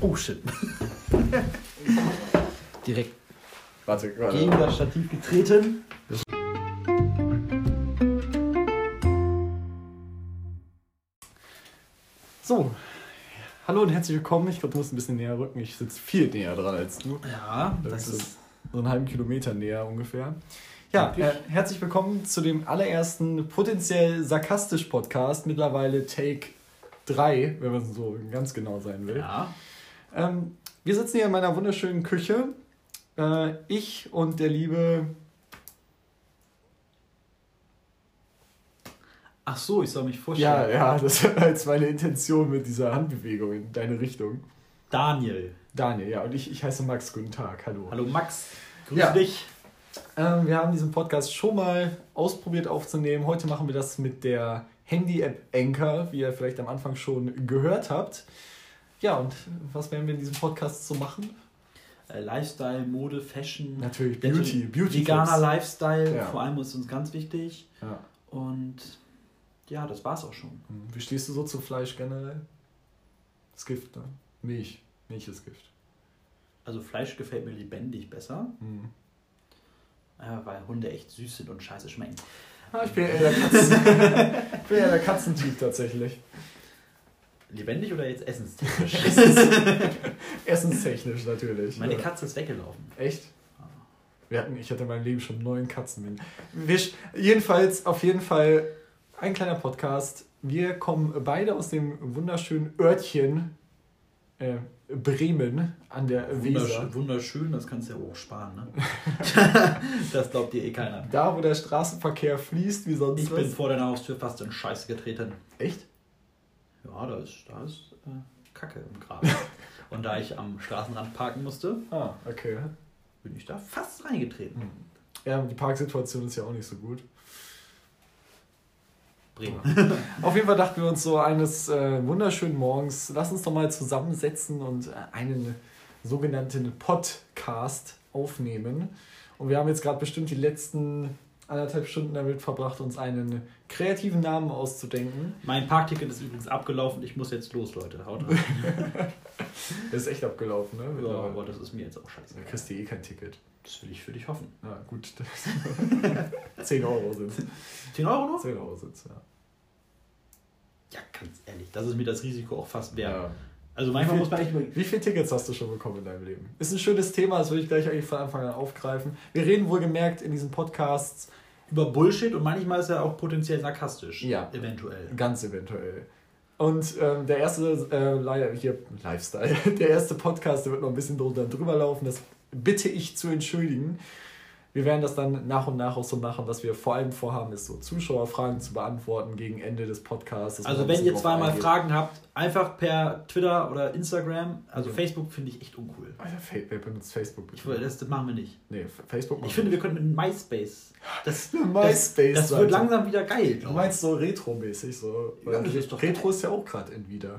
Oh shit. Direkt Warte, warte. gegen das Stativ getreten. So, hallo und herzlich willkommen. Ich glaube, du musst ein bisschen näher rücken. Ich sitze viel näher dran als du. Ja, Das das ist so einen halben Kilometer näher ungefähr. Ja, äh, herzlich willkommen zu dem allerersten potenziell sarkastisch Podcast. Mittlerweile Take 3, wenn man so ganz genau sein will. Ja. Ähm, wir sitzen hier in meiner wunderschönen Küche. Äh, ich und der liebe. Ach so, ich soll mich Ja, vorstellen. ja, das war jetzt meine Intention mit dieser Handbewegung in deine Richtung. Daniel. Daniel, ja, und ich, ich heiße Max. Guten Tag, hallo. Hallo Max. Grüß Ja. dich. Ähm, wir haben diesen Podcast schon mal ausprobiert aufzunehmen. Heute machen wir das mit der Handy-App Anchor, wie ihr vielleicht am Anfang schon gehört habt. Ja, und was werden wir in diesem Podcast so machen? Äh, Lifestyle, Mode, Fashion. Natürlich Beauty, Beauty, Veganer Tipps. Lifestyle, Ja. vor allem ist uns ganz wichtig. Ja. Und ja, das war's auch schon. Hm, Wie stehst du so zu Fleisch generell? Das Gift, ne? Milch. Milch ist Gift. Also Fleisch gefällt mir lebendig besser, Hm. äh, weil Hunde echt süß sind und scheiße schmecken. Ah, ich bin eher der, Katzen ich bin eher der Katzentyp tatsächlich. Lebendig oder jetzt essenstechnisch? Essenstechnisch natürlich. Meine Ja. Katze ist weggelaufen. Echt? Wir hatten, ich hatte in meinem Leben schon neun Katzen. Wir, jedenfalls, auf jeden Fall ein kleiner Podcast. Wir kommen beide aus dem wunderschönen Örtchen äh, Bremen an der Weser. Wunderschön, das kannst du ja auch sparen, ne? das glaubt dir eh keiner. Da, wo der Straßenverkehr fließt, wie sonst Ich was. bin vor deiner Haustür fast in Scheiße getreten. Echt? Ja, da ist, da ist äh, Kacke im Gras. Und da ich am Straßenrand parken musste, Ah, okay. bin ich da fast reingetreten. Hm. Ja, die Parksituation ist ja auch nicht so gut. Bremen. Auf jeden Fall dachten wir uns so eines äh, wunderschönen Morgens, lass uns doch mal zusammensetzen und äh, einen sogenannten Podcast aufnehmen. Und wir haben jetzt gerade bestimmt die letzten anderthalb Stunden damit verbracht, uns einen kreativen Namen auszudenken. Mein Parkticket ist übrigens abgelaufen. Ich muss jetzt los, Leute. Haut rein. Das ist echt abgelaufen, ne? ja, aber das ist mir jetzt auch scheiße. Da kriegst du eh kein Ticket. Das will ich für dich hoffen. Ja, gut. 10 Euro sind 10 Euro noch? 10 Euro sind ja. Ja, ganz ehrlich. Das ist mir das Risiko auch fast wert. ja. Also manchmal Wie muss man echt überlegen. Wie viele Tickets hast du schon bekommen in deinem Leben? Ist ein schönes Thema, das würde ich gleich eigentlich von Anfang an aufgreifen. Wir reden wohlgemerkt in diesen Podcasts Über Bullshit und manchmal ist er auch potenziell sarkastisch. Ja. Eventuell. ganz eventuell. Und ähm, der erste äh, hier, Lifestyle, der erste Podcast, der wird noch ein bisschen drunter drüber laufen. Das bitte ich zu entschuldigen. Wir werden das dann nach und nach auch so machen, was wir vor allem vorhaben, ist so Zuschauerfragen zu beantworten gegen Ende des Podcasts. Also wenn ihr zweimal eingeht. Fragen habt, einfach per Twitter oder Instagram. Also Mhm. Facebook finde ich echt uncool. Alter, wer benutzt Facebook? Ich, das, das machen wir nicht. nee, Facebook Ich machen finde, wir können mit MySpace. Das, MySpace. das, das wird langsam wieder geil. Du ich. meinst so Retro-mäßig so? Ja, Retro geil. ist ja auch gerade in wieder.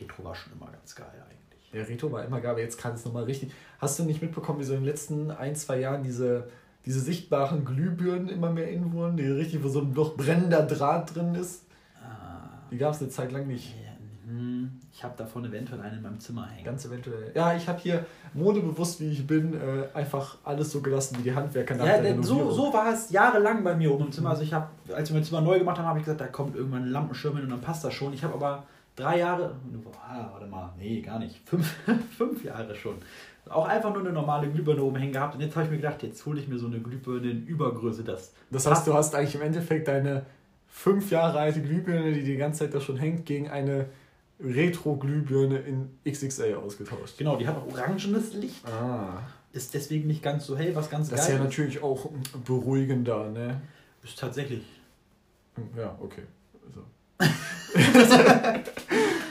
Retro war schon immer ganz geil eigentlich. Ja, Retro war immer geil, aber jetzt kann es nochmal richtig. Hast du nicht mitbekommen, wie so in den letzten ein, zwei Jahren diese, diese sichtbaren Glühbirnen immer mehr in wurden, die richtig, wo so ein noch brennender Draht drin ist? Ah, Die gab es eine Zeit lang nicht. ja, hm, ich habe davon eventuell einen in meinem Zimmer hängen. Ganz eventuell. Ja, ich habe hier, modebewusst wie ich bin, äh, einfach alles so gelassen wie die Handwerker nach Ja, der so, so war es jahrelang bei mir oben im Zimmer. Also ich habe, als wir mein Zimmer neu gemacht haben, habe ich gesagt, da kommt irgendwann ein Lampenschirm hin und dann passt das schon. Ich habe aber drei Jahre, ah, warte mal, nee, gar nicht, fünf, fünf Jahre schon. Auch einfach nur eine normale Glühbirne oben hängen gehabt. Und jetzt habe ich mir gedacht, jetzt hole ich mir so eine Glühbirne in Übergröße. Das, Das heißt, du hast eigentlich im Endeffekt deine fünf Jahre alte Glühbirne, die die ganze Zeit da schon hängt, gegen eine Retro-Glühbirne in XXL ausgetauscht. genau, die hat auch orangenes Licht. Ah. Ist deswegen nicht ganz so hell, was ganz Das ist geil ja natürlich auch beruhigender, ne? ist. Tatsächlich. Ja, okay. So.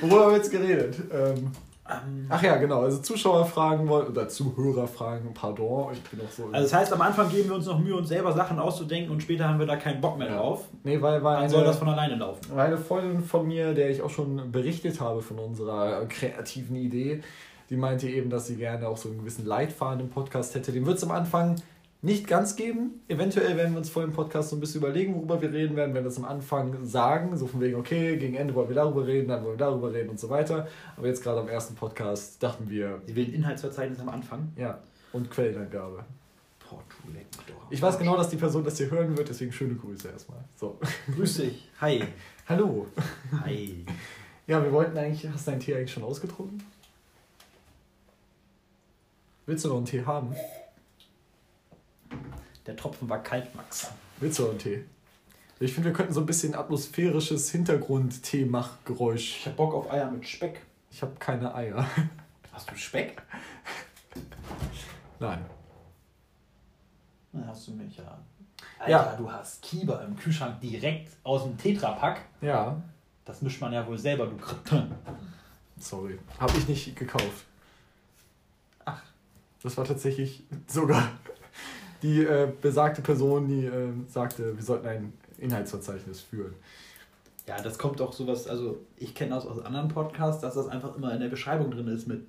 Worüber haben wir jetzt geredet? Ähm, Ähm, ach ja, genau. Also Zuschauerfragen wollen oder Zuhörerfragen, pardon. Ich bin auch so. also das heißt, am Anfang geben wir uns noch Mühe, uns selber Sachen auszudenken und später haben wir da keinen Bock mehr Ja. drauf. nee, weil, weil Dann soll das von alleine laufen. weil eine Freundin von mir, der ich auch schon berichtet habe von unserer kreativen Idee, die meinte eben, dass sie gerne auch so einen gewissen Leitfaden im Podcast hätte. Den wird es am Anfang nicht ganz geben. Eventuell werden wir uns vor dem Podcast so ein bisschen überlegen, worüber wir reden werden, wenn wir das am Anfang sagen. So von wegen, okay, gegen Ende wollen wir darüber reden, dann wollen wir darüber reden und so weiter. Aber jetzt gerade am ersten Podcast dachten wir. Sie will ein Inhaltsverzeichnis am Anfang? Ja. Und Quellenangabe. Ich weiß genau, dass die Person das hier hören wird, deswegen schöne Grüße erstmal. So. Grüß dich. Hi. Hallo. Hi. Ja, wir wollten eigentlich. Hast du deinen Tee eigentlich schon ausgetrunken? Willst du noch einen Tee haben? Der Tropfen war kalt, Max. Willst du einen Tee? Ich finde, wir könnten so ein bisschen atmosphärisches Hintergrund-Tee-Machgeräusch. Ich hab Bock auf Eier mit Speck. Ich habe keine Eier. Hast du Speck? Nein. Dann hast du mich ja. Alter, ja. du hast Kieber im Kühlschrank direkt aus dem Tetrapack. Ja. Das mischt man ja wohl selber, du Krippe. Sorry. Habe ich nicht gekauft. Ach. Das war tatsächlich sogar die äh, besagte Person, die äh, sagte, wir sollten ein Inhaltsverzeichnis führen. Ja, das kommt auch sowas, also ich kenne das aus anderen Podcasts, dass das einfach immer in der Beschreibung drin ist mit,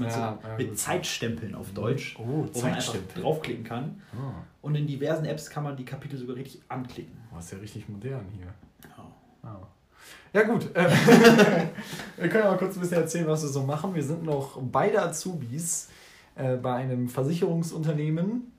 ja, so, ja, mit Zeitstempeln auf Deutsch, oh, wo man einfach draufklicken kann. Oh. Und in diversen Apps kann man die Kapitel sogar richtig anklicken. Oh, ist ja richtig modern hier. Oh. Oh. Ja gut, äh, wir können mal kurz ein bisschen erzählen, was wir so machen. Wir sind noch beide Azubis äh, bei einem Versicherungsunternehmen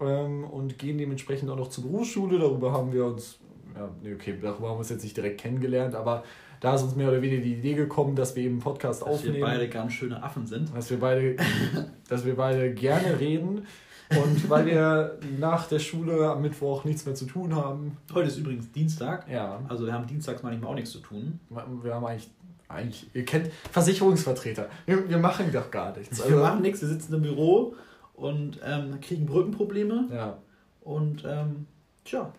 ähm, und gehen dementsprechend auch noch zur Berufsschule. Darüber haben wir uns, ja, nee, okay, darüber haben wir uns jetzt nicht direkt kennengelernt, aber da ist uns mehr oder weniger die Idee gekommen, dass wir eben einen Podcast dass aufnehmen. Dass wir beide ganz schöne Affen sind. Dass wir beide, dass wir beide gerne reden. Und weil wir nach der Schule am Mittwoch nichts mehr zu tun haben. Heute ist übrigens Dienstag. Ja. Also wir haben dienstags manchmal auch nichts zu tun. Wir haben eigentlich, eigentlich ihr kennt Versicherungsvertreter. Wir, wir machen doch gar nichts. Also wir machen nichts, wir sitzen im Büro und ähm, kriegen Brückenprobleme. Ja. Und ähm, tja.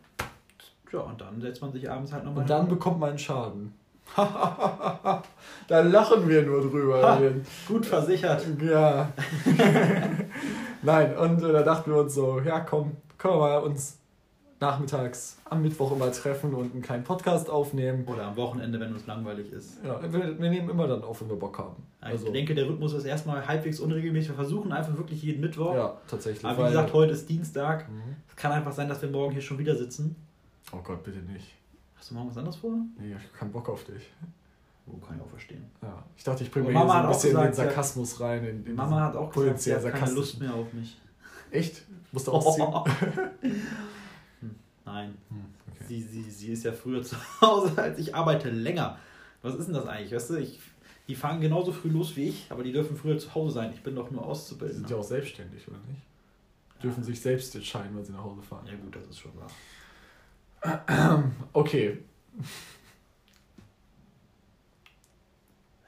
Tja, und dann setzt man sich abends halt nochmal. Und dann hin. bekommt man einen Schaden. da lachen wir nur drüber. Ha, gut versichert. Ja. Nein, und äh, da dachten wir uns so, ja komm, können wir mal uns nachmittags am Mittwoch immer treffen und einen kleinen Podcast aufnehmen. Oder am Wochenende, wenn uns langweilig ist. Ja, wir, wir nehmen immer dann auf, wenn wir Bock haben. Also, ich denke, der Rhythmus ist erstmal halbwegs unregelmäßig. Wir versuchen einfach wirklich jeden Mittwoch. Ja, tatsächlich. Aber wie gesagt, heute ist Dienstag. Mhm. Es kann einfach sein, dass wir morgen hier schon wieder sitzen. Oh Gott, bitte nicht. Hast du morgen was anderes vor? Nee, ich habe keinen Bock auf dich. Oh, kann ich auch verstehen. Ja, ich dachte, ich bringe mir hier so ein bisschen gesagt, den Sarkasmus rein. In, in Mama hat auch gesagt, sie hat keine Lust mehr auf mich. Echt? Musst du ausziehen? hm, nein. Hm, okay. Sie, sie, sie ist ja früher zu Hause als ich, arbeite länger. Was ist denn das eigentlich? Weißt du, ich, die fangen genauso früh los wie ich, aber die dürfen früher zu Hause sein. Ich bin doch nur auszubilden. Die sind ja auch selbstständig, oder nicht? Ja. Dürfen sich selbst entscheiden, wenn sie nach Hause fahren. Ja, gut, das ist schon wahr. Okay.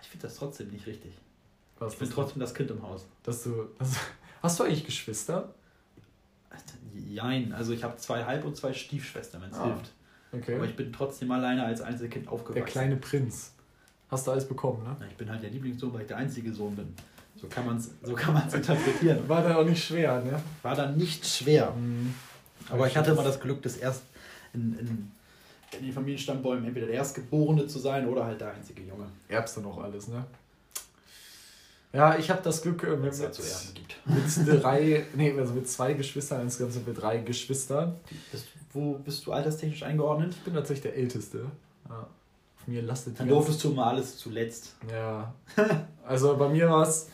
Ich finde das trotzdem nicht richtig. Was ich bin trotzdem das Kind im Haus. Dass du, dass, hast du eigentlich Geschwister? Jein, also ich habe zwei Halb- und zwei Stiefschwestern, wenn es Ah. hilft. Okay. Aber ich bin trotzdem alleine als Einzelkind aufgewachsen. Der kleine Prinz. Hast du alles bekommen, ne? Ja, ich bin halt der Lieblingssohn, weil ich der einzige Sohn bin. So kann man es so kann man's interpretieren. War dann auch nicht schwer, ne? War dann nicht schwer. Mhm. Aber ich hatte immer das Glück, dass erst in, in, in den Familienstammbäumen entweder der Erstgeborene zu sein oder halt der einzige Junge. Erbst du noch alles, ne? Ja, ich habe das Glück, äh, mit, Wenn es dazu Erben gibt. mit drei, nee, also mit zwei Geschwistern, insgesamt sind wir drei Geschwister. Bist, wo bist du alterstechnisch eingeordnet? Ich bin tatsächlich der Älteste. Ja. Auf mir lastet Dann durftest du mal alles zuletzt. Ja. Also bei mir war es.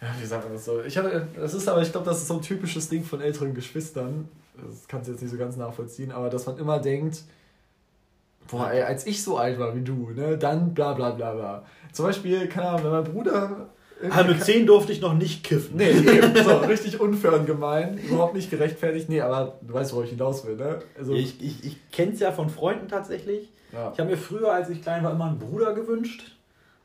Ja, wie sagt man das so? Ich hatte, das ist aber, ich glaube, das ist so ein typisches Ding von älteren Geschwistern. Das kannst du jetzt nicht so ganz nachvollziehen, aber dass man immer denkt, boah, ey, als ich so alt war wie du, ne, dann bla bla bla bla. Zum Beispiel, keine Ahnung, wenn mein Bruder. Mit 10 durfte ich noch nicht kiffen. Nee, eben, so, richtig unfair und gemein, überhaupt nicht gerechtfertigt. Nee, aber du weißt, worauf ich hinaus will, ne? Also, Ich, ich, ich kenne es ja von Freunden tatsächlich. ja. Ich habe mir früher, als ich klein war, immer einen Bruder gewünscht.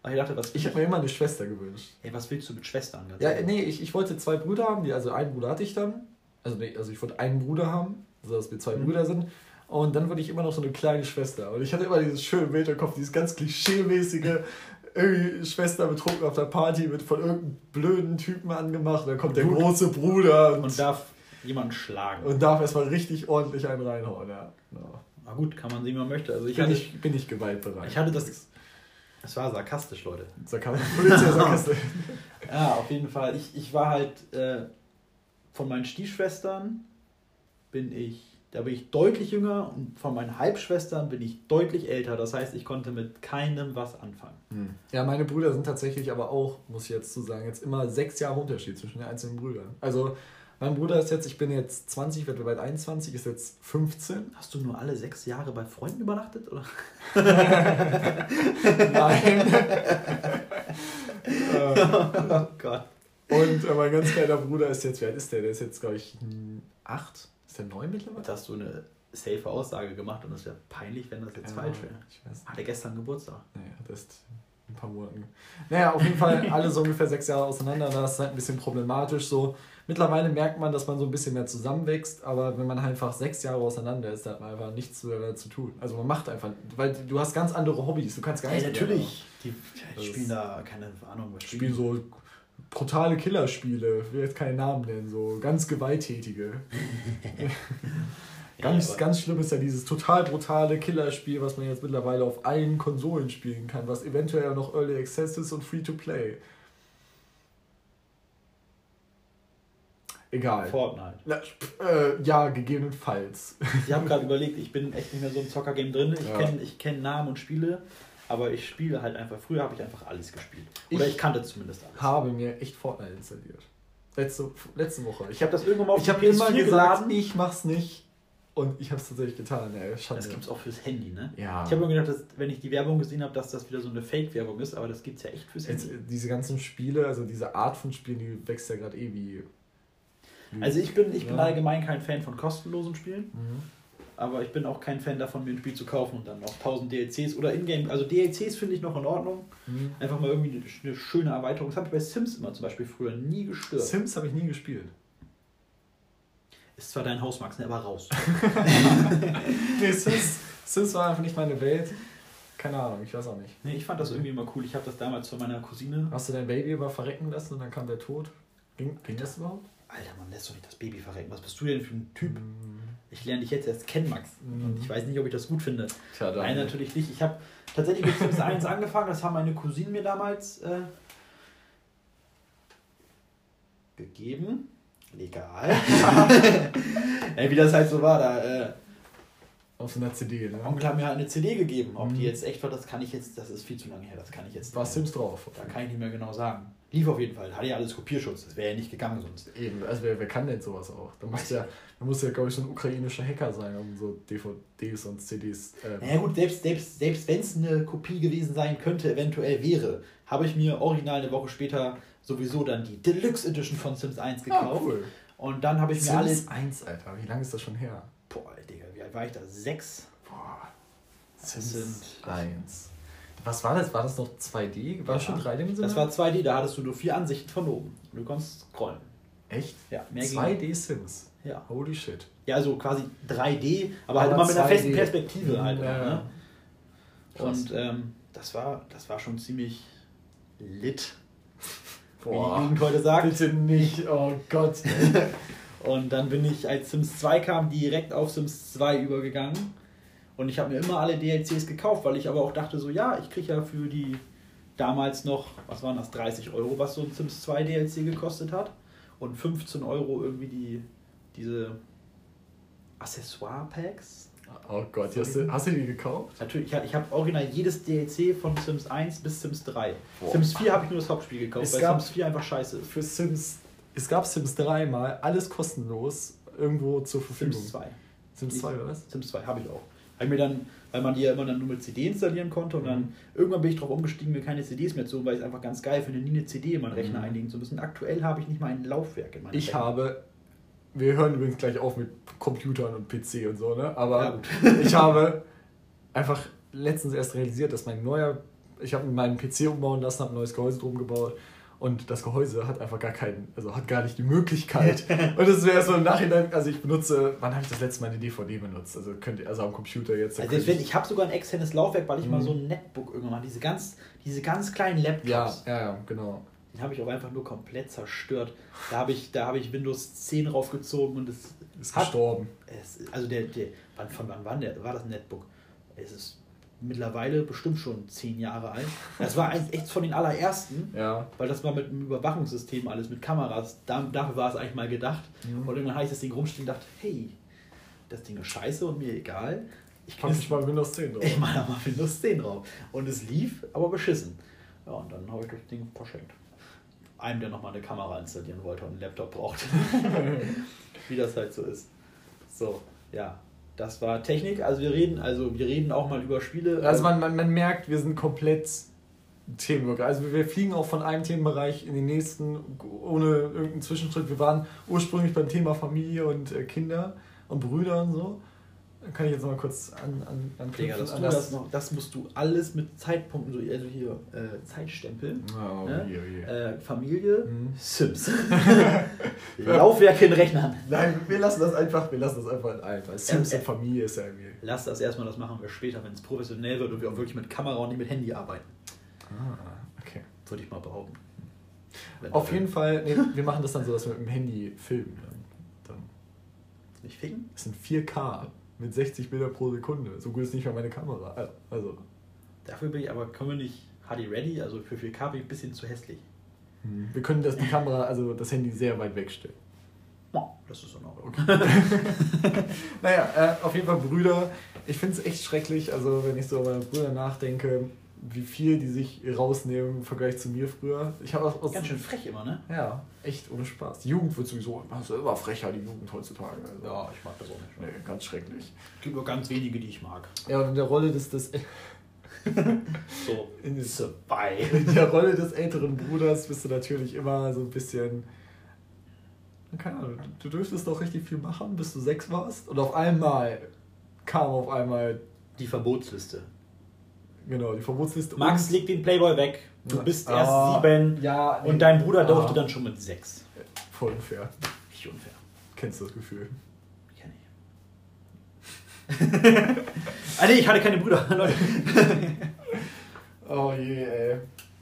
Aber ich dachte, was, ich habe mir immer eine Schwester gewünscht. ey, was willst du mit Schwestern? Ja, ehrlich? nee, ich, ich wollte zwei Brüder haben, die, also einen Bruder hatte ich dann. Also, nee, also ich wollte einen Bruder haben, also dass wir zwei Mhm. Brüder sind. Und dann wollte ich immer noch so eine kleine Schwester. Und ich hatte immer dieses schöne Bild im Kopf, dieses ganz klischee-mäßige, irgendwie Schwester betrunken auf der Party, wird von irgendeinem blöden Typen angemacht. Dann kommt der Gut. große Bruder und, Und darf jemanden schlagen. und darf erstmal richtig ordentlich einen reinhauen. Ja. Ja. Na gut, kann man sehen, wie man möchte. Also ich bin, hatte, ich, bin ich gewaltbereit. ich hatte das. Es war sarkastisch, Leute. Polizei Sarkasmus. Ja, auf jeden Fall. Ich, ich war halt äh, von meinen Stiefschwestern bin ich, da bin ich deutlich jünger und von meinen Halbschwestern bin ich deutlich älter. Das heißt, ich konnte mit keinem was anfangen. Hm. Ja, meine Brüder sind tatsächlich aber auch, muss ich jetzt zu sagen, jetzt immer sechs Jahre Unterschied zwischen den einzelnen Brüdern. Also mein Bruder ist jetzt, ich bin jetzt 20, werde bald 21, ist jetzt 15. Hast du nur alle sechs Jahre bei Freunden übernachtet? Oder? Nein. oh Gott. Und mein ganz kleiner Bruder ist jetzt, wie alt ist der? Der ist jetzt, glaube ich, acht. Ist der neun mittlerweile? Da hast du eine safe Aussage gemacht und es wäre peinlich, wenn das jetzt ja, falsch wäre. Hat er gestern Geburtstag? Naja, das ist ein paar Monaten. Naja, auf jeden Fall alle so ungefähr sechs Jahre auseinander. Das ist halt ein bisschen problematisch so. Mittlerweile merkt man, dass man so ein bisschen mehr zusammenwächst, aber wenn man einfach sechs Jahre auseinander ist, dann hat man einfach nichts mehr zu tun. Also man macht einfach, weil du hast ganz andere Hobbys, du kannst gar nicht. Ja, natürlich. Die, die spielen da, keine Ahnung, was spielen. so brutale Killerspiele, ich will jetzt keinen Namen nennen, so ganz gewalttätige. ganz, ja, ganz schlimm ist ja dieses total brutale Killerspiel, was man jetzt mittlerweile auf allen Konsolen spielen kann, was eventuell auch noch Early Access ist und Free to Play. Egal. Fortnite. Na, äh, ja, gegebenenfalls. Ich habe gerade überlegt, ich bin echt nicht mehr so im Zocker-Game drin. Ich ja. kenne kenn Namen und Spiele, aber ich spiele halt einfach. Früher habe ich einfach alles gespielt. Oder ich, ich kannte zumindest alles. habe mir echt Fortnite installiert. Letzte, letzte Woche. Ich habe das irgendwann mal auf Ich habe immer gesagt, geladen. ich mach's nicht. Und ich habe es tatsächlich getan. Ey, Schande. Das gibt es auch fürs Handy, ne? Ja. Ich habe mir gedacht, dass, wenn ich die Werbung gesehen habe, dass das wieder so eine Fake-Werbung ist, aber das gibt es ja echt fürs Handy. Jetzt, diese ganzen Spiele, also diese Art von Spielen, die wächst ja gerade eh wie also ich bin, ich bin ja. allgemein kein Fan von kostenlosen Spielen. Mhm. Aber ich bin auch kein Fan davon, mir ein Spiel zu kaufen und dann noch 1000 DLCs oder Ingame. Also DLCs finde ich noch in Ordnung. Mhm. Einfach mal irgendwie eine, schöne Erweiterung. Das habe ich bei Sims immer zum Beispiel früher nie gestört. Sims habe ich nie gespielt. Ist zwar dein Haus, Max, ne, aber raus. nee, Sims, Sims war einfach nicht meine Welt. Keine Ahnung, ich weiß auch nicht. Nee, ich fand das irgendwie immer cool. Ich habe das damals von meiner Cousine. Hast du dein Baby über verrecken lassen und dann kam der Tod? Ging, ging das überhaupt? Alter, man lässt doch nicht das Baby verrecken. Was bist du denn für ein Typ? Ich lerne dich jetzt erst kennen, Max. Und ich weiß nicht, ob ich das gut finde. Tja, Nein, natürlich nicht. Ich habe tatsächlich mit Sims 1 angefangen. Das haben meine Cousinen mir damals äh, gegeben. Legal. Ey, wie das halt so war, da. Äh, auf einer CD, ne? Onkel hat mir halt eine CD gegeben. Ob mhm. die jetzt echt war, das kann ich jetzt, das ist viel zu lange her, das kann ich jetzt. War Sims drauf? Da kann ich nicht mehr genau sagen. Lief auf jeden Fall. Hatte ja alles Kopierschutz. Das wäre ja nicht gegangen sonst. Eben, also wer, wer kann denn sowas auch? Da muss ja, da muss ja, glaube ich, so ein ukrainischer Hacker sein, um so DVDs und CDs. Ähm naja gut, selbst, selbst, selbst wenn es eine Kopie gewesen sein könnte, eventuell wäre, habe ich mir original eine Woche später sowieso dann die Deluxe Edition von Sims 1 gekauft. Ah, cool. Und dann habe ich Sims mir alles. Sims 1, Alter, wie lange ist das schon her? Boah, Digga, wie alt war ich da? Sechs? Boah. Sims sind 1. Was war das? War das noch 2D? War das schon dreidimensional? Das war 2D, da hattest du nur vier Ansichten von oben. Du konntest scrollen. Echt? Ja, mehr 2D Sims. Ja. Holy shit. Ja, also quasi 3D, aber, halt aber halt immer mit einer festen Perspektive halt. Ja. Ne? Und ähm, das, war, das war schon ziemlich lit. Boah, wie die Jugend heute sagt. Bitte nicht, oh Gott. und dann bin ich, als Sims 2 kam, direkt auf Sims 2 übergegangen und ich habe mir immer alle DLCs gekauft, weil ich aber auch dachte, so ja, ich kriege ja für die damals noch, was waren das, 30 Euro, was so ein Sims 2 DLC gekostet hat. Und 15 Euro irgendwie die, diese Accessoire-Packs. Oh Gott, hast du, hast du die gekauft? Natürlich, ich, ich habe original jedes DLC von Sims 1 bis Sims 3. Boah. Sims 4 habe ich nur das Hauptspiel gekauft, es weil gab, Sims 4 einfach scheiße ist. Für Sims, es gab Sims 3 mal, alles kostenlos irgendwo zur Verfügung. Sims 2. Sims 2, oder was? Sims 2 habe ich auch. Habe mir dann, weil man die ja immer dann nur mit CD installieren konnte und dann mhm. irgendwann bin ich darauf umgestiegen, mir keine CDs mehr zu holen, weil ich es einfach ganz geil finde, nie eine CD in meinen Rechner mhm. einlegen zu müssen. Aktuell habe ich nicht mal ein Laufwerk in meinem Ich Rechner. habe, wir hören übrigens gleich auf mit Computern und PC und so, ne? Aber ja, ich habe einfach letztens erst realisiert, dass mein neuer, ich habe meinen PC umbauen lassen, habe ein neues Gehäuse drum gebaut und das Gehäuse hat einfach gar keinen, also hat gar nicht die Möglichkeit. und das wäre so im Nachhinein, also ich benutze, wann habe ich das letzte Mal eine DVD benutzt? Also könnt ihr, also am Computer jetzt. Also ich, ich habe sogar ein externes Laufwerk, weil ich mhm. mal so ein Netbook irgendwann mal, diese ganz, diese ganz kleinen Laptops. Ja, ja, ja genau. Den habe ich auch einfach nur komplett zerstört. Da habe ich, da ich Windows 10 raufgezogen und es ist hat, gestorben. Es, also der, der, wann, von wann war, der, war das Netbook? Es ist mittlerweile bestimmt schon zehn Jahre alt. Das war eigentlich echt von den allerersten, Ja. weil das war mit einem Überwachungssystem alles, mit Kameras. Da, dafür war es eigentlich mal gedacht. Mhm. Und dann habe ich das Ding rumstehen und dachte, hey, das Ding ist scheiße und mir egal. Ich Pack ich mal Windows 10 drauf. ich mache da mal Windows 10 drauf. Und es lief, aber beschissen. Ja, und dann habe ich das Ding verschenkt. Einem, der nochmal eine Kamera installieren wollte und einen Laptop braucht. Wie das halt so ist. So, ja. Das war Technik. Also wir reden, also wir reden auch mal über Spiele. Also man, man, man merkt, wir sind komplett Themenwirker. Also wir fliegen auch von einem Themenbereich in den nächsten, ohne irgendeinen Zwischenschritt. Wir waren ursprünglich beim Thema Familie und äh, Kinder und Brüder und so. Dann kann ich jetzt noch mal kurz an, an, an, Digga, das, an du das, noch, das musst du alles mit Zeitpunkten, so, also hier äh, Zeitstempel, Oh, Ne? je, oh je. äh, Familie, Mhm. Sims. Laufwerk in Rechnern. Nein, wir lassen das einfach, wir lassen das einfach in allen, Sims äh, und Familie ist ja irgendwie. Lass das erstmal, das machen wir später, wenn es professionell wird und wir auch wirklich mit Kamera und nicht mit Handy arbeiten. Ah, okay. Würde ich mal behaupten. Wenn Auf jeden Fall, nee, wir machen das dann so, dass wir mit dem Handy filmen. Dann, dann. Nicht ficken? Das sind 4K mit 60 Bilder pro Sekunde. So gut ist nicht mal meine Kamera. Also, Dafür bin ich aber, können wir nicht HD Ready, also für 4K bin ich ein bisschen zu hässlich. wir können das, die Kamera, also das Handy sehr weit wegstellen. Das ist in Ordnung. Naja, äh, auf jeden Fall Brüder. Ich finde es echt schrecklich, also wenn ich so über meine Brüder nachdenke, wie viel die sich rausnehmen im Vergleich zu mir früher. Ich habe auch aus, Ganz schön frech immer, ne? Ja, echt ohne Spaß. Die Jugend wird sowieso immer selber frecher, die Jugend heutzutage. Also, Ja, ich mag das auch nicht. Nee, ganz schrecklich. Es gibt nur ganz wenige, die ich mag. Ja, und in der Rolle des, des So, in, in der Rolle des älteren Bruders bist du natürlich immer so ein bisschen. Keine Ahnung, du dürftest doch richtig viel machen, bis du sechs warst. Und auf einmal kam auf einmal, Die Verbotsliste. Genau, die Verbotsliste. Max, und- leg den Playboy weg. Du bist erst Ah, sieben Ja, nee. und dein Bruder durfte Ah, dann schon mit sechs. Voll unfair. Nicht unfair. Kennst du das Gefühl? Kenn ich. ah nee, ich hatte keine Brüder. Leute. Oh je, ey.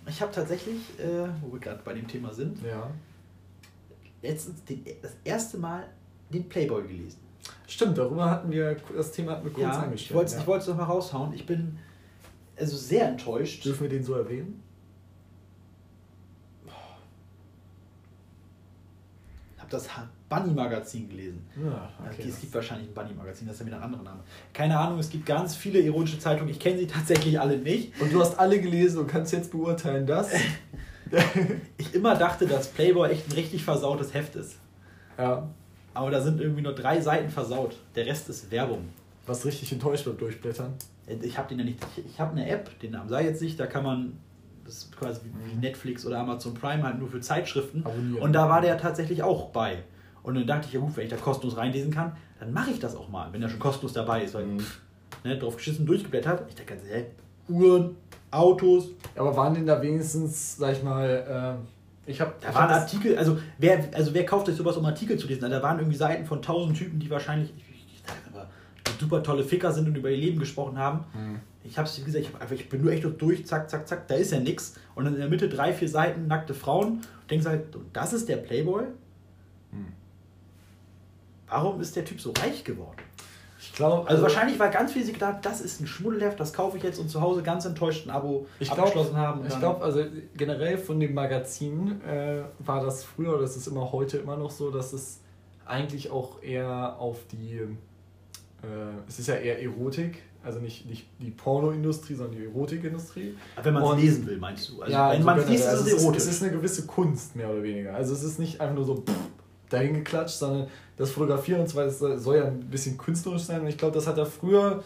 Ich habe tatsächlich, äh, wo wir gerade bei dem Thema sind, Ja. letztens den, das erste Mal den Playboy gelesen. Stimmt, darüber hatten wir, das Thema hatten wir kurz Ja, ich angestellt. wollte es ja. ich wollt's noch mal raushauen. Ich bin also sehr enttäuscht. Dürfen wir den so erwähnen? Ich habe das Bunny-Magazin gelesen. Ja, Okay, es gibt wahrscheinlich ein Bunny-Magazin, das ist ja wieder ein anderer Name. Keine Ahnung, es gibt ganz viele ironische Zeitungen. Ich kenne sie tatsächlich alle nicht. Und du hast alle gelesen und kannst jetzt beurteilen, dass. Ich immer dachte, dass Playboy echt ein richtig versautes Heft ist. ja. Aber da sind irgendwie nur drei Seiten versaut. Der Rest ist Werbung. Was richtig enttäuscht beim Durchblättern. Ich habe den ja nicht. Ich, habe eine App, den Namen sei jetzt nicht, da kann man. Das ist quasi wie. Netflix oder Amazon Prime halt nur für Zeitschriften. Abonnieren. Und da war der tatsächlich auch bei. Und dann dachte ich, ja gut, wenn ich da kostenlos reinlesen kann, dann mache ich das auch mal, wenn er schon kostenlos dabei ist. Weil, Mhm. pff, ne, drauf geschissen, durchgeblättert. Ich dachte, hä, Uhren, Autos, Aber waren denn da wenigstens, sag ich mal, äh, ich habe. Da waren Artikel, also wer, also wer kauft sich sowas, um Artikel zu lesen? Da waren irgendwie Seiten von tausend Typen, die wahrscheinlich ich, super tolle Ficker sind und über ihr Leben gesprochen haben. Hm. Ich hab's wie gesagt, ich, hab einfach, ich bin nur echt durch, zack, zack, zack, da ist ja nix. Und dann in der Mitte drei, vier Seiten nackte Frauen. Und denkst halt, das ist der Playboy? Hm. Warum ist der Typ so reich geworden? Ich glaube, Also wahrscheinlich war ganz viel sie gedacht, das ist ein Schmuddelheft, das kaufe ich jetzt und zu Hause ganz enttäuscht ein Abo Ich glaub- abgeschlossen haben. Ich glaube, also generell von dem Magazin äh, war das früher, das ist immer heute immer noch so, dass es eigentlich auch eher auf die, es ist ja eher Erotik, also nicht, nicht die Pornoindustrie, sondern die Erotikindustrie. wenn man es lesen will, meinst du? Also ja, wenn so man liest, ist Also es es, erotisch. ist, es ist eine gewisse Kunst, mehr oder weniger. Also es ist nicht einfach nur so pff, dahin geklatscht, sondern das Fotografieren und so weiter das soll ja ein bisschen künstlerisch sein. Und ich glaube, das hat er früher,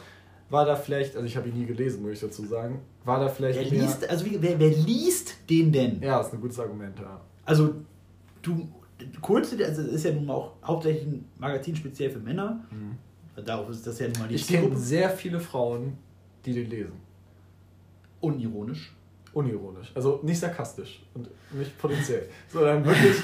war da vielleicht, also ich habe ihn nie gelesen, muss ich dazu sagen, war da vielleicht Wer mehr- liest, also wie, wer, wer liest den denn? Ja, ist ein gutes Argument, ja. Also du kurz, also es ist ja nun mal auch hauptsächlich ein Magazin speziell für Männer. Darauf ist das ja nun mal die Ich kenne sehr viele Frauen, die den lesen. Unironisch. Unironisch. Also nicht sarkastisch und nicht potenziell, sondern wirklich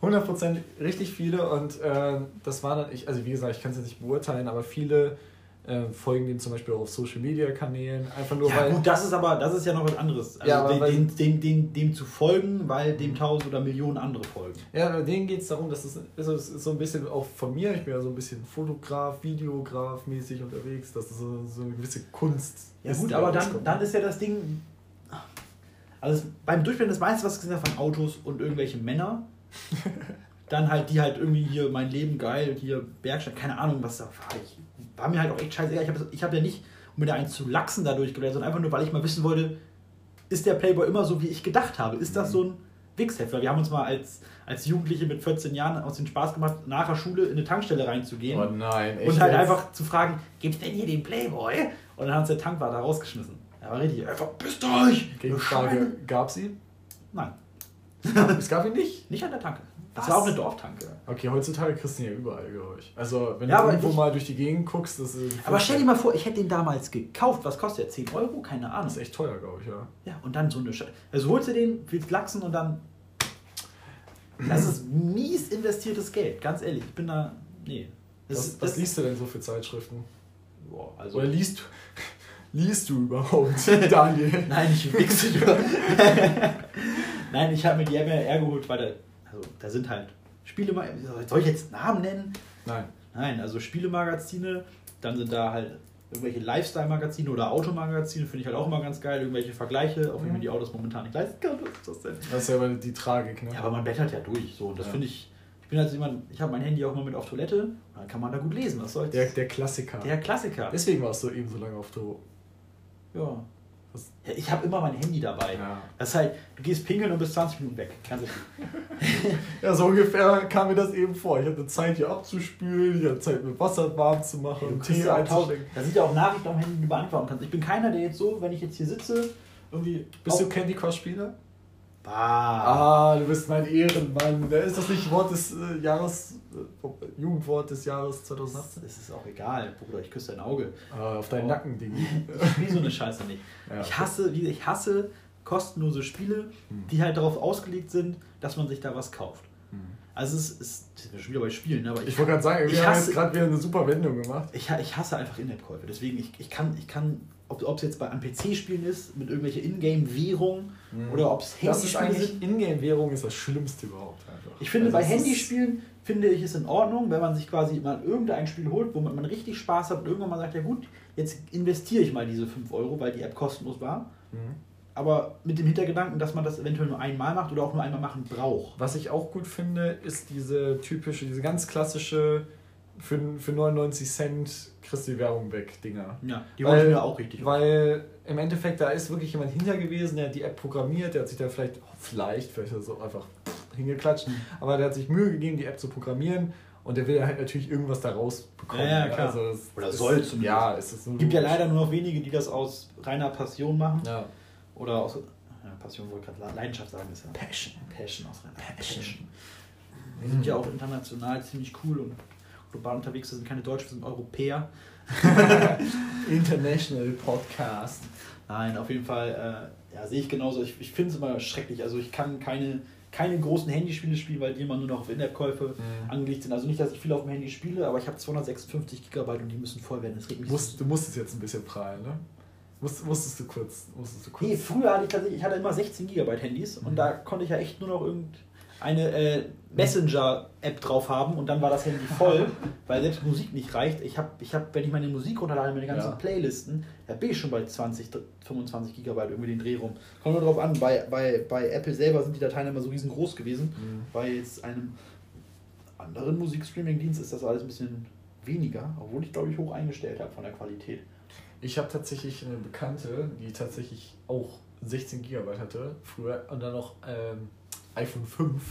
100% richtig viele und äh, das war dann, ich, also wie gesagt, ich kann es jetzt nicht beurteilen, aber viele äh, folgen dem zum Beispiel auch auf Social Media Kanälen. Einfach nur Ja, weil. gut, das ist aber das ist ja noch was anderes. Also Ja, dem, dem, dem, dem, zu folgen, weil dem tausend oder Millionen andere folgen. Ja, bei denen geht es darum, dass es, also es ist so ein bisschen auch von mir, ich bin ja so ein bisschen Fotograf, Videograf mäßig unterwegs, dass es so, so eine gewisse Kunst Ja ist, gut, aber da dann, dann ist ja das Ding. Also beim Durchblenden das meiste, was ich gesehen habe, von Autos und irgendwelche Männer. dann halt die halt irgendwie hier mein Leben geil, hier Bergstein, keine Ahnung, was da war. Ich, war mir halt auch echt scheißegal. Ich habe ich hab ja nicht, um mir da einen zu lachsen dadurch geblättert, sondern einfach nur, weil ich mal wissen wollte, ist der Playboy immer so, wie ich gedacht habe? Ist das so ein Wichsheft? Weil wir haben uns mal als, als Jugendliche mit 14 Jahren aus den Spaß gemacht, nach der Schule in eine Tankstelle reinzugehen. Oh nein, echt Und halt jetzt? einfach zu fragen, gibt's denn hier den Playboy? Und dann hat uns der Tankwart da rausgeschmissen. Er war richtig, ey, verpisst euch! Gegenfrage, gab es ihn? Nein, Es gab ihn nicht? nicht an der Tanke. Das war auch eine Dorftanke. Okay, heutzutage kriegst du ihn ja überall, glaube ich. Also, wenn Ja, du irgendwo ich- mal durch die Gegend guckst, das ist. Aber stell dir mal vor, ich hätte den damals gekauft. Was kostet der? 10 Euro? Keine Ahnung. Das ist echt teuer, glaube ich, ja. Ja, und dann so eine Scheiße. Also holst du den, willst lachsen und dann. Das ist mies investiertes Geld, ganz ehrlich. Ich bin da. Nee. Das, Was, ist- was das, liest du denn so für Zeitschriften? Boah, also, Oder liest, liest du überhaupt, Daniel? Nein, ich wichse. Nein, ich habe mir die MRR geholt, weil da, also, da sind halt Spiele. Soll ich jetzt Namen nennen? Nein. Nein, also Spielemagazine, dann sind da halt irgendwelche Lifestyle-Magazine oder Automagazine, finde ich halt auch immer ganz geil. Irgendwelche Vergleiche, auch wenn Mhm. man die Autos momentan nicht leisten kann. Was ist das denn? Das ist ja aber die Tragik, ne? Ja, aber man blättert ja durch. So. Und das Ja. finde ich. Ich bin halt jemand, ich habe mein Handy auch mal mit auf Toilette, und dann kann man da gut lesen. Was soll's? der, der Klassiker. Der Klassiker. Deswegen warst du eben so lange auf Tour. ja. Ja. Ich habe immer mein Handy dabei. Ja. Das ist halt, du gehst pinkeln und bist 20 Minuten weg. Ganz. Ja, so ungefähr kam mir das eben vor. Ich hatte Zeit, hier abzuspülen, ich hatte Zeit, mit Wasser warm zu machen, kriegst Tee einzuschenken. da sind ja auch Nachrichten am Handy, die du beantworten kannst. Ich bin keiner, der jetzt so, wenn ich jetzt hier sitze, irgendwie. Bist du Candy Crush Spieler? Bah. Ah, du bist mein Ehrenmann. Ist das nicht Wort des äh, Jahres, Jugendwort des Jahres 2018? Das ist auch egal, Bruder, ich küsse dein Auge. Ah, auf deinen Oh. Nacken, Ding. Ich spiele so eine Scheiße nicht. Ja, ich hasse, wie ich hasse kostenlose Spiele, Hm. die halt darauf ausgelegt sind, dass man sich da was kauft. Hm. Also es ist, bin schon wieder bei Spielen, ne, aber ich, Ich wollte gerade sagen, Ich wir haben hasse- jetzt gerade wieder eine super Wendung gemacht. ich, ich hasse einfach In-App-Käufe. Deswegen, ich, ich kann, ich kann ob es jetzt bei, an PC-Spielen ist, mit irgendwelcher Ingame-Währung oder ob es ist Handyspiele sind. Ingame-Währung ist das Schlimmste überhaupt einfach. Ich finde, Also bei es ist- Handyspielen finde ich es in Ordnung, wenn man sich quasi mal irgendein Spiel holt, wo man, richtig Spaß hat und irgendwann mal sagt, ja gut, jetzt investiere ich mal diese 5 Euro, weil die App kostenlos war. Mhm. Aber mit dem Hintergedanken, dass man das eventuell nur einmal macht oder auch nur einmal machen braucht. Was ich auch gut finde, ist diese typische, diese ganz klassische für, für 99 Cent kriegst du die Werbung weg, Dinger. Ja, die Weil- mir auch richtig. Weil im Endeffekt, da ist wirklich jemand hinter gewesen, der hat die App programmiert, der hat sich da vielleicht, vielleicht, vielleicht so einfach hingeklatscht, Mhm. aber der hat sich Mühe gegeben, die App zu programmieren und der will halt natürlich irgendwas da rausbekommen. Ja, klar. Also das Oder ist, soll zumindest. Ja, es ist Es gibt ja leider nur noch wenige, die das aus reiner Passion machen. Ja. Oder aus. Ja, Passion wollte gerade Leidenschaft sagen, ist ja. Passion. Passion aus reiner Passion. Wir sind ja auch international ziemlich cool und global unterwegs. Wir sind keine Deutschen, wir sind Europäer. International Podcast. Nein, auf jeden Fall, äh, ja, sehe ich genauso. Ich, ich finde es immer schrecklich. Also ich kann keine, keine großen Handyspiele spielen, weil die immer nur noch auf In-App-Käufe Mhm. angelegt sind. Also nicht, dass ich viel auf dem Handy spiele, aber ich habe 256 Gigabyte und die müssen voll werden. Das regt mich Musst, du musstest jetzt ein bisschen prahlen, ne? Musst, musstest du kurz. Musstest du kurz. Nee, früher hatte ich tatsächlich, ich hatte immer 16 GB Handys und Mhm. da konnte ich ja echt nur noch irgendeine äh, Messenger-App drauf haben und dann war das Handy voll, weil selbst Musik nicht reicht. Ich habe, ich hab, wenn ich meine Musik runterlade, meine ganzen Ja. Playlisten, da bin ich schon bei 20, 25 GB irgendwie den Dreh rum. Kommt nur drauf an, bei, bei, bei Apple selber sind die Dateien immer so riesengroß gewesen. Mhm. Bei jetzt einem anderen Musikstreaming-Dienst ist das alles ein bisschen weniger, obwohl ich glaube ich hoch eingestellt habe von der Qualität. Ich habe tatsächlich eine Bekannte, die tatsächlich auch 16 GB hatte, früher, und dann noch ähm, iPhone 5.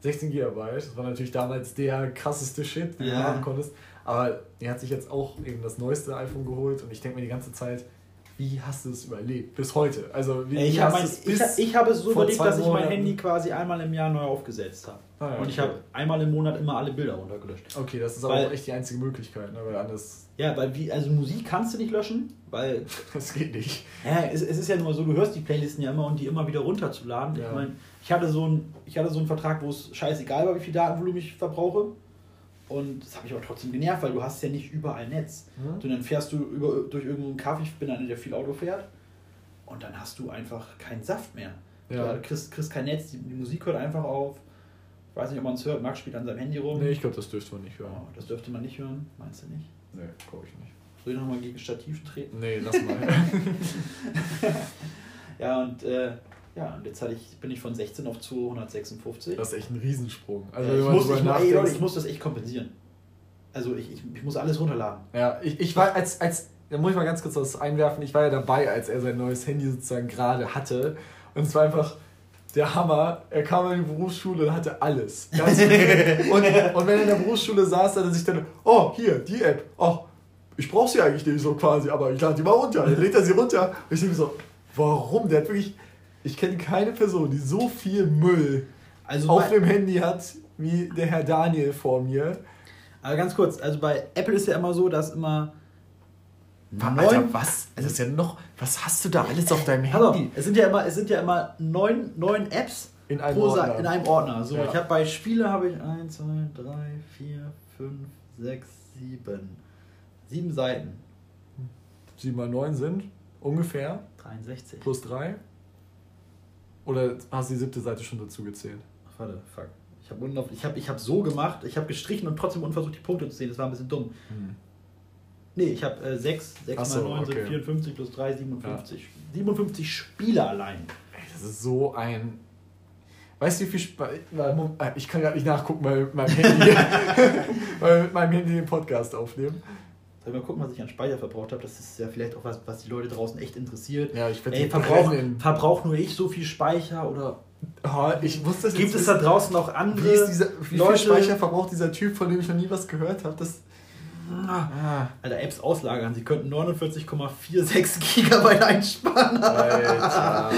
16 GB, das war natürlich damals der krasseste Shit, den du Ja. haben konntest. Aber die hat sich jetzt auch eben das neueste iPhone geholt und ich denke mir die ganze Zeit, wie hast du es überlebt? Bis heute. Also, wie, Ich, wie mein, ich, ich habe es so zwei dass ich mein Monaten- Handy quasi einmal im Jahr neu aufgesetzt habe. Ah, ja, Und ich okay. habe einmal im Monat immer alle Bilder runtergelöscht. Okay, das ist aber Weil- auch echt die einzige Möglichkeit, ne? weil anders, Ja, weil wie, also Musik kannst du nicht löschen, weil das geht nicht. ja, es, es ist ja nur so, du hörst die Playlisten ja immer und die immer wieder runterzuladen. Ja. Ich meine, ich hatte so einen, ich hatte so einen Vertrag, wo es scheißegal war, wie viel Datenvolumen ich verbrauche. Und das habe ich aber trotzdem genervt, weil du hast ja nicht überall Netz. Mhm. Und dann fährst du über, durch irgendeinen Kaffee, ich bin einer, der viel Auto fährt. Und dann hast du einfach keinen Saft mehr. Ja. Du kriegst, kriegst kein Netz, die, die Musik hört einfach auf. Ich weiß nicht, ob man es hört. Max spielt an seinem Handy rum. Nee, ich glaube, das dürfte man nicht hören. Ja, das dürfte man nicht hören, meinst du nicht? Nee, glaube ich nicht. Soll ich nochmal gegen Stativ treten? Nee, lass mal. Ja, und äh, ja, und jetzt ich, bin ich von 16 auf 256. das ist echt ein Riesensprung. Also, Ja, ich, muss, ich, ey, Leute, ich muss das echt kompensieren. Also ich, ich, ich muss alles runterladen. Ja, ich, ich war als, als, da muss ich mal ganz kurz was einwerfen, ich war ja dabei, als er sein neues Handy sozusagen gerade hatte. Und es war einfach der Hammer. Er kam in die Berufsschule und hatte alles. Und, und wenn er in der Berufsschule saß, hat er sich dann, oh, hier, die App. Oh, ich brauche sie eigentlich nicht so quasi, aber ich lade die mal runter. Dann lädt er sie runter. Und ich denke so, warum? Der hat wirklich, ich kenne keine Person, die so viel Müll Also auf dem Handy hat, wie der Herr Daniel vor mir. aber ganz kurz, also bei Apple ist ja immer so, dass immer Alter, was? Das ist ja noch. Was hast du da alles auf deinem Handy? es sind ja immer, es sind ja immer neun, neun Apps In einem Sa- Ordner. in einem Ordner. So, Ja. ich habe bei Spiele habe ich 1, 2, 3, 4, 5, 6, 7. Sieben Seiten. 7 mal 9 sind ungefähr 63. plus 3. Oder hast du die siebte Seite schon dazu gezählt? Ach, warte, fuck. Ich habe ich hab, ich hab so gemacht, ich habe gestrichen und trotzdem unten versucht, die Punkte zu sehen. Das war ein bisschen dumm. Nee, ich habe äh, 6, 6 Ach so, mal 9 okay. sind 54 plus 3, 57. 57 Spiele allein. Ey, das ist so ein. Weißt du, wie viel. Sp äh, ich kann gerade nicht nachgucken, weil mit meinem Handy, weil wir mit meinem Handy den Podcast aufnehmen. Soll mal gucken, was ich an Speicher verbraucht habe? Das ist ja vielleicht auch was, was die Leute draußen echt interessiert. Ja, ich Ey, verbrauch, verbrauch nur ich so viel Speicher oder Oh, ich wusste das gibt es da draußen noch andere Wie, dieser, wie viel Leute? Speicher verbraucht dieser Typ, von dem ich noch nie was gehört habe? Das. Ah, Alter, Apps auslagern. Sie könnten 49,46 Gigabyte einsparen. Alter.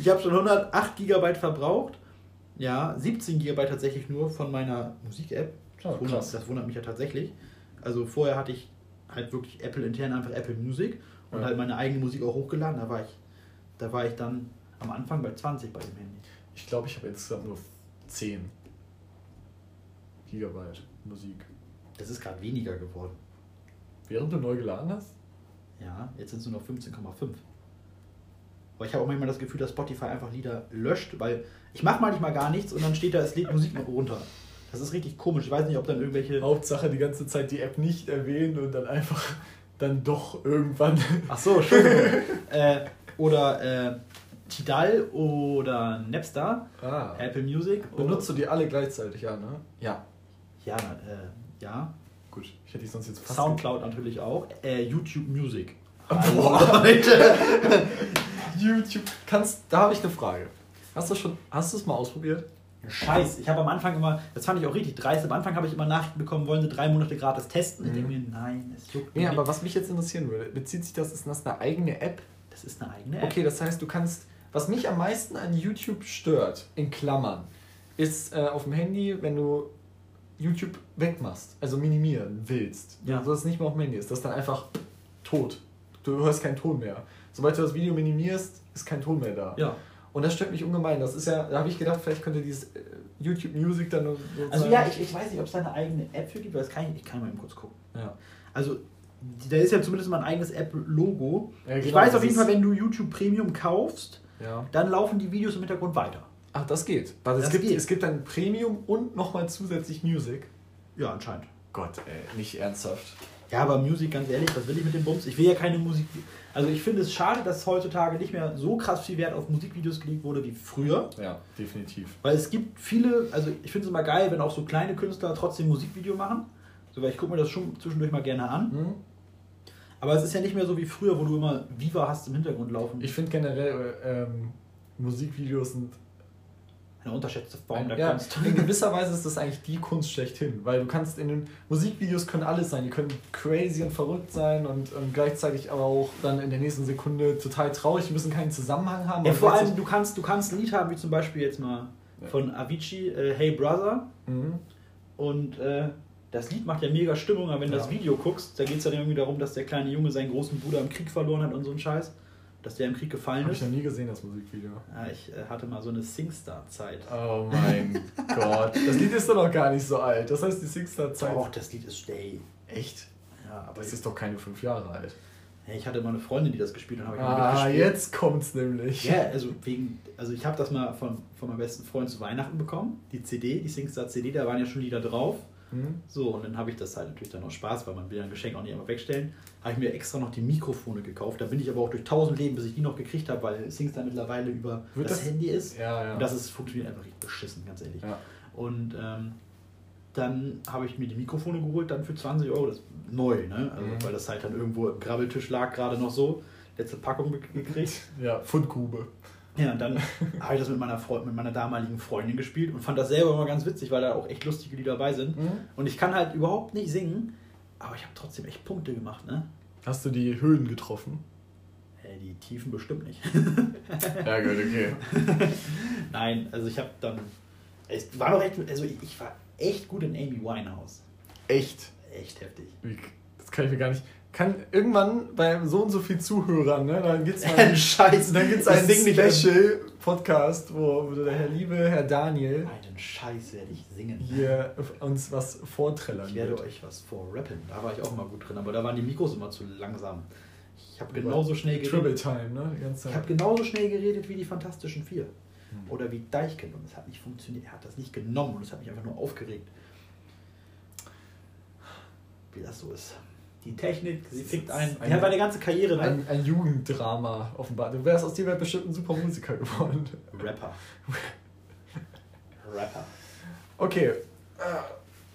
Ich habe schon 108 Gigabyte verbraucht. Ja, 17 Gigabyte tatsächlich nur von meiner Musik-App. Oh, Das, krass. das wundert mich ja tatsächlich. Also vorher hatte ich halt wirklich Apple intern einfach Apple Music und Ja. halt meine eigene Musik auch hochgeladen. Da war ich, da war ich dann am Anfang bei 20 bei dem Handy. Ich glaube, ich habe insgesamt nur 10 Gigabyte Musik. Das ist gerade weniger geworden. Während du neu geladen hast? Ja, jetzt sind es nur noch 15,5. Aber ich habe auch manchmal das Gefühl, dass Spotify einfach Lieder löscht, weil ich mache manchmal gar nichts und dann steht da, es lädt Musik noch runter. Das ist richtig komisch. Ich weiß nicht, ob dann irgendwelche. Hauptsache die ganze Zeit die App nicht erwähnen und dann einfach dann doch irgendwann. Ach so, Entschuldigung. äh, oder äh, Tidal oder Napster, Ah. Apple Music. Benutzt du die alle gleichzeitig, ja, ne? Ja. Ja, äh, ja. Gut, ich hätte dich sonst jetzt fast. Soundcloud natürlich auch. Äh, YouTube Music. Boah. Leute. YouTube. Kannst, da habe ich eine Frage. Hast du schon, hast du es mal ausprobiert? Scheiß. Ich habe am Anfang immer, das fand ich auch richtig dreist, am Anfang habe ich immer Nachrichten bekommen, wollen sie drei Monate gratis testen? Ich Mhm. denke mir, nein, es juckt Nee, mich aber nicht. was mich jetzt interessieren würde, bezieht sich das, ist das eine eigene App? Das ist eine eigene App. Okay, das heißt, du kannst. Was mich am meisten an YouTube stört, in Klammern, ist äh, auf dem Handy, wenn du YouTube wegmachst, also minimieren willst, Ja. ja. so dass es nicht mehr auf dem Handy ist, das ist dann einfach tot. Du hörst keinen Ton mehr. Sobald du das Video minimierst, ist kein Ton mehr da. Ja. Und das stört mich ungemein. Das ist ja, da habe ich gedacht, vielleicht könnte dieses äh, YouTube Music dann so Also ja, ich, ich weiß nicht, ob es da eine eigene App für gibt, weil das kann ich, ich kann mal eben kurz gucken. ja. Also, da ist ja zumindest mal ein eigenes App-Logo. Ja, ich genau, weiß das auf jeden Fall, wenn du YouTube Premium kaufst, ja. dann laufen die Videos im Hintergrund weiter. Ach, das geht. Weil es, Das gibt, geht. es gibt dann Premium und nochmal zusätzlich Music. Ja, anscheinend. Gott, ey, nicht ernsthaft. Ja, aber Musik, ganz ehrlich, was will ich mit dem Bums? Ich will ja keine Musik. Also ich finde es schade, dass heutzutage nicht mehr so krass viel Wert auf Musikvideos gelegt wurde wie früher. Ja, definitiv. Weil es gibt viele, also ich finde es immer geil, wenn auch so kleine Künstler trotzdem Musikvideo machen. So, weil ich gucke mir das schon zwischendurch mal gerne an. Hm? Aber es ist ja nicht mehr so wie früher, wo du immer Viva hast im Hintergrund laufen. Ich finde generell, äh, ähm, Musikvideos sind. Eine unterschätzte Form der ja, Kunst. in gewisser Weise ist das eigentlich die Kunst schlechthin. Weil du kannst in den Musikvideos können alles sein. Die können crazy und verrückt sein und, und gleichzeitig aber auch dann in der nächsten Sekunde total traurig. Die müssen keinen Zusammenhang haben. Ja, vor allem, du kannst, du kannst ein Lied haben, wie zum Beispiel jetzt mal Ja. von Avicii, äh, Hey Brother. Mhm. Und äh, das Lied macht ja mega Stimmung, aber wenn du Ja. das Video guckst, da geht es dann irgendwie darum, dass der kleine Junge seinen großen Bruder im Krieg verloren hat und so ein Scheiß. Dass der im Krieg gefallen Habe ist. ich noch nie gesehen, das Musikvideo. Ja, ich äh, hatte mal so eine Singstar-Zeit. Oh mein Gott. Das Lied ist doch noch gar nicht so alt. Das heißt, die Singstar-Zeit. Auch das Lied ist Stay. Echt? Ja, aber Das ich, ist doch keine fünf Jahre alt. ja, ich hatte mal eine Freundin, die das gespielt hat. Ah, jetzt kommt's nämlich. Ja, also wegen, also ich habe das mal von, von meinem besten Freund zu Weihnachten bekommen, die CD, die Singstar CD, da waren ja schon Lieder drauf. Hm? So, und dann habe ich das halt natürlich dann auch Spaß, weil man will ja ein Geschenk auch nicht einfach wegstellen. Habe ich mir extra noch die Mikrofone gekauft. Da bin ich aber auch durch tausend Leben, bis ich die noch gekriegt habe, weil Singstar mittlerweile über das, das- Handy ist. Ja, ja. Und das ist, funktioniert einfach richtig beschissen, ganz ehrlich. ja. Und ähm, dann habe ich mir die Mikrofone geholt, dann für 20 Euro, das ist neu, ne? Also, Mhm. weil das halt dann irgendwo im Grabbeltisch lag, gerade noch so. Letzte Packung gekriegt. ja, Fundgrube. Ja, und dann habe ich das mit meiner, Freund, mit meiner damaligen Freundin gespielt und fand das selber immer ganz witzig, weil da auch echt lustige Lieder dabei sind. Mhm. Und ich kann halt überhaupt nicht singen, aber ich habe trotzdem echt Punkte gemacht, ne? Hast du die Höhen getroffen? Äh, die Tiefen bestimmt nicht. Ja, gut, okay. Nein, also ich habe dann. Es war doch echt. Also ich, ich war echt gut in Amy Winehouse. Echt? Echt heftig. Wie- Das kann ich mir gar nicht. Kann irgendwann bei so und so viel Zuhörern, ne? Dann gibt's mal Ein Scheiß. Dann gibt es Ich einen sing nicht Special-Podcast, wo der Herr liebe Herr Daniel Einen Scheiß werde ich singen. hier uns was vorträllern Ich werde wird. euch was vorrappen. Da war ich auch mal gut drin, aber da waren die Mikros immer zu langsam. Ich habe genauso schnell Triple geredet. Time, ne? Die ganze Ich Zeit. habe genauso schnell geredet wie die Fantastischen Vier. Hm. Oder wie Deichkind und es hat nicht funktioniert. Er hat das nicht genommen und es hat mich einfach nur aufgeregt. Wie das so ist. Die Technik, sie fickt ein. Ein- Die hat meine ganze Karriere, ne? ein, ein Jugenddrama offenbar. Du wärst aus dir wär bestimmt ein super Musiker geworden. Rapper. Rapper. Okay. äh,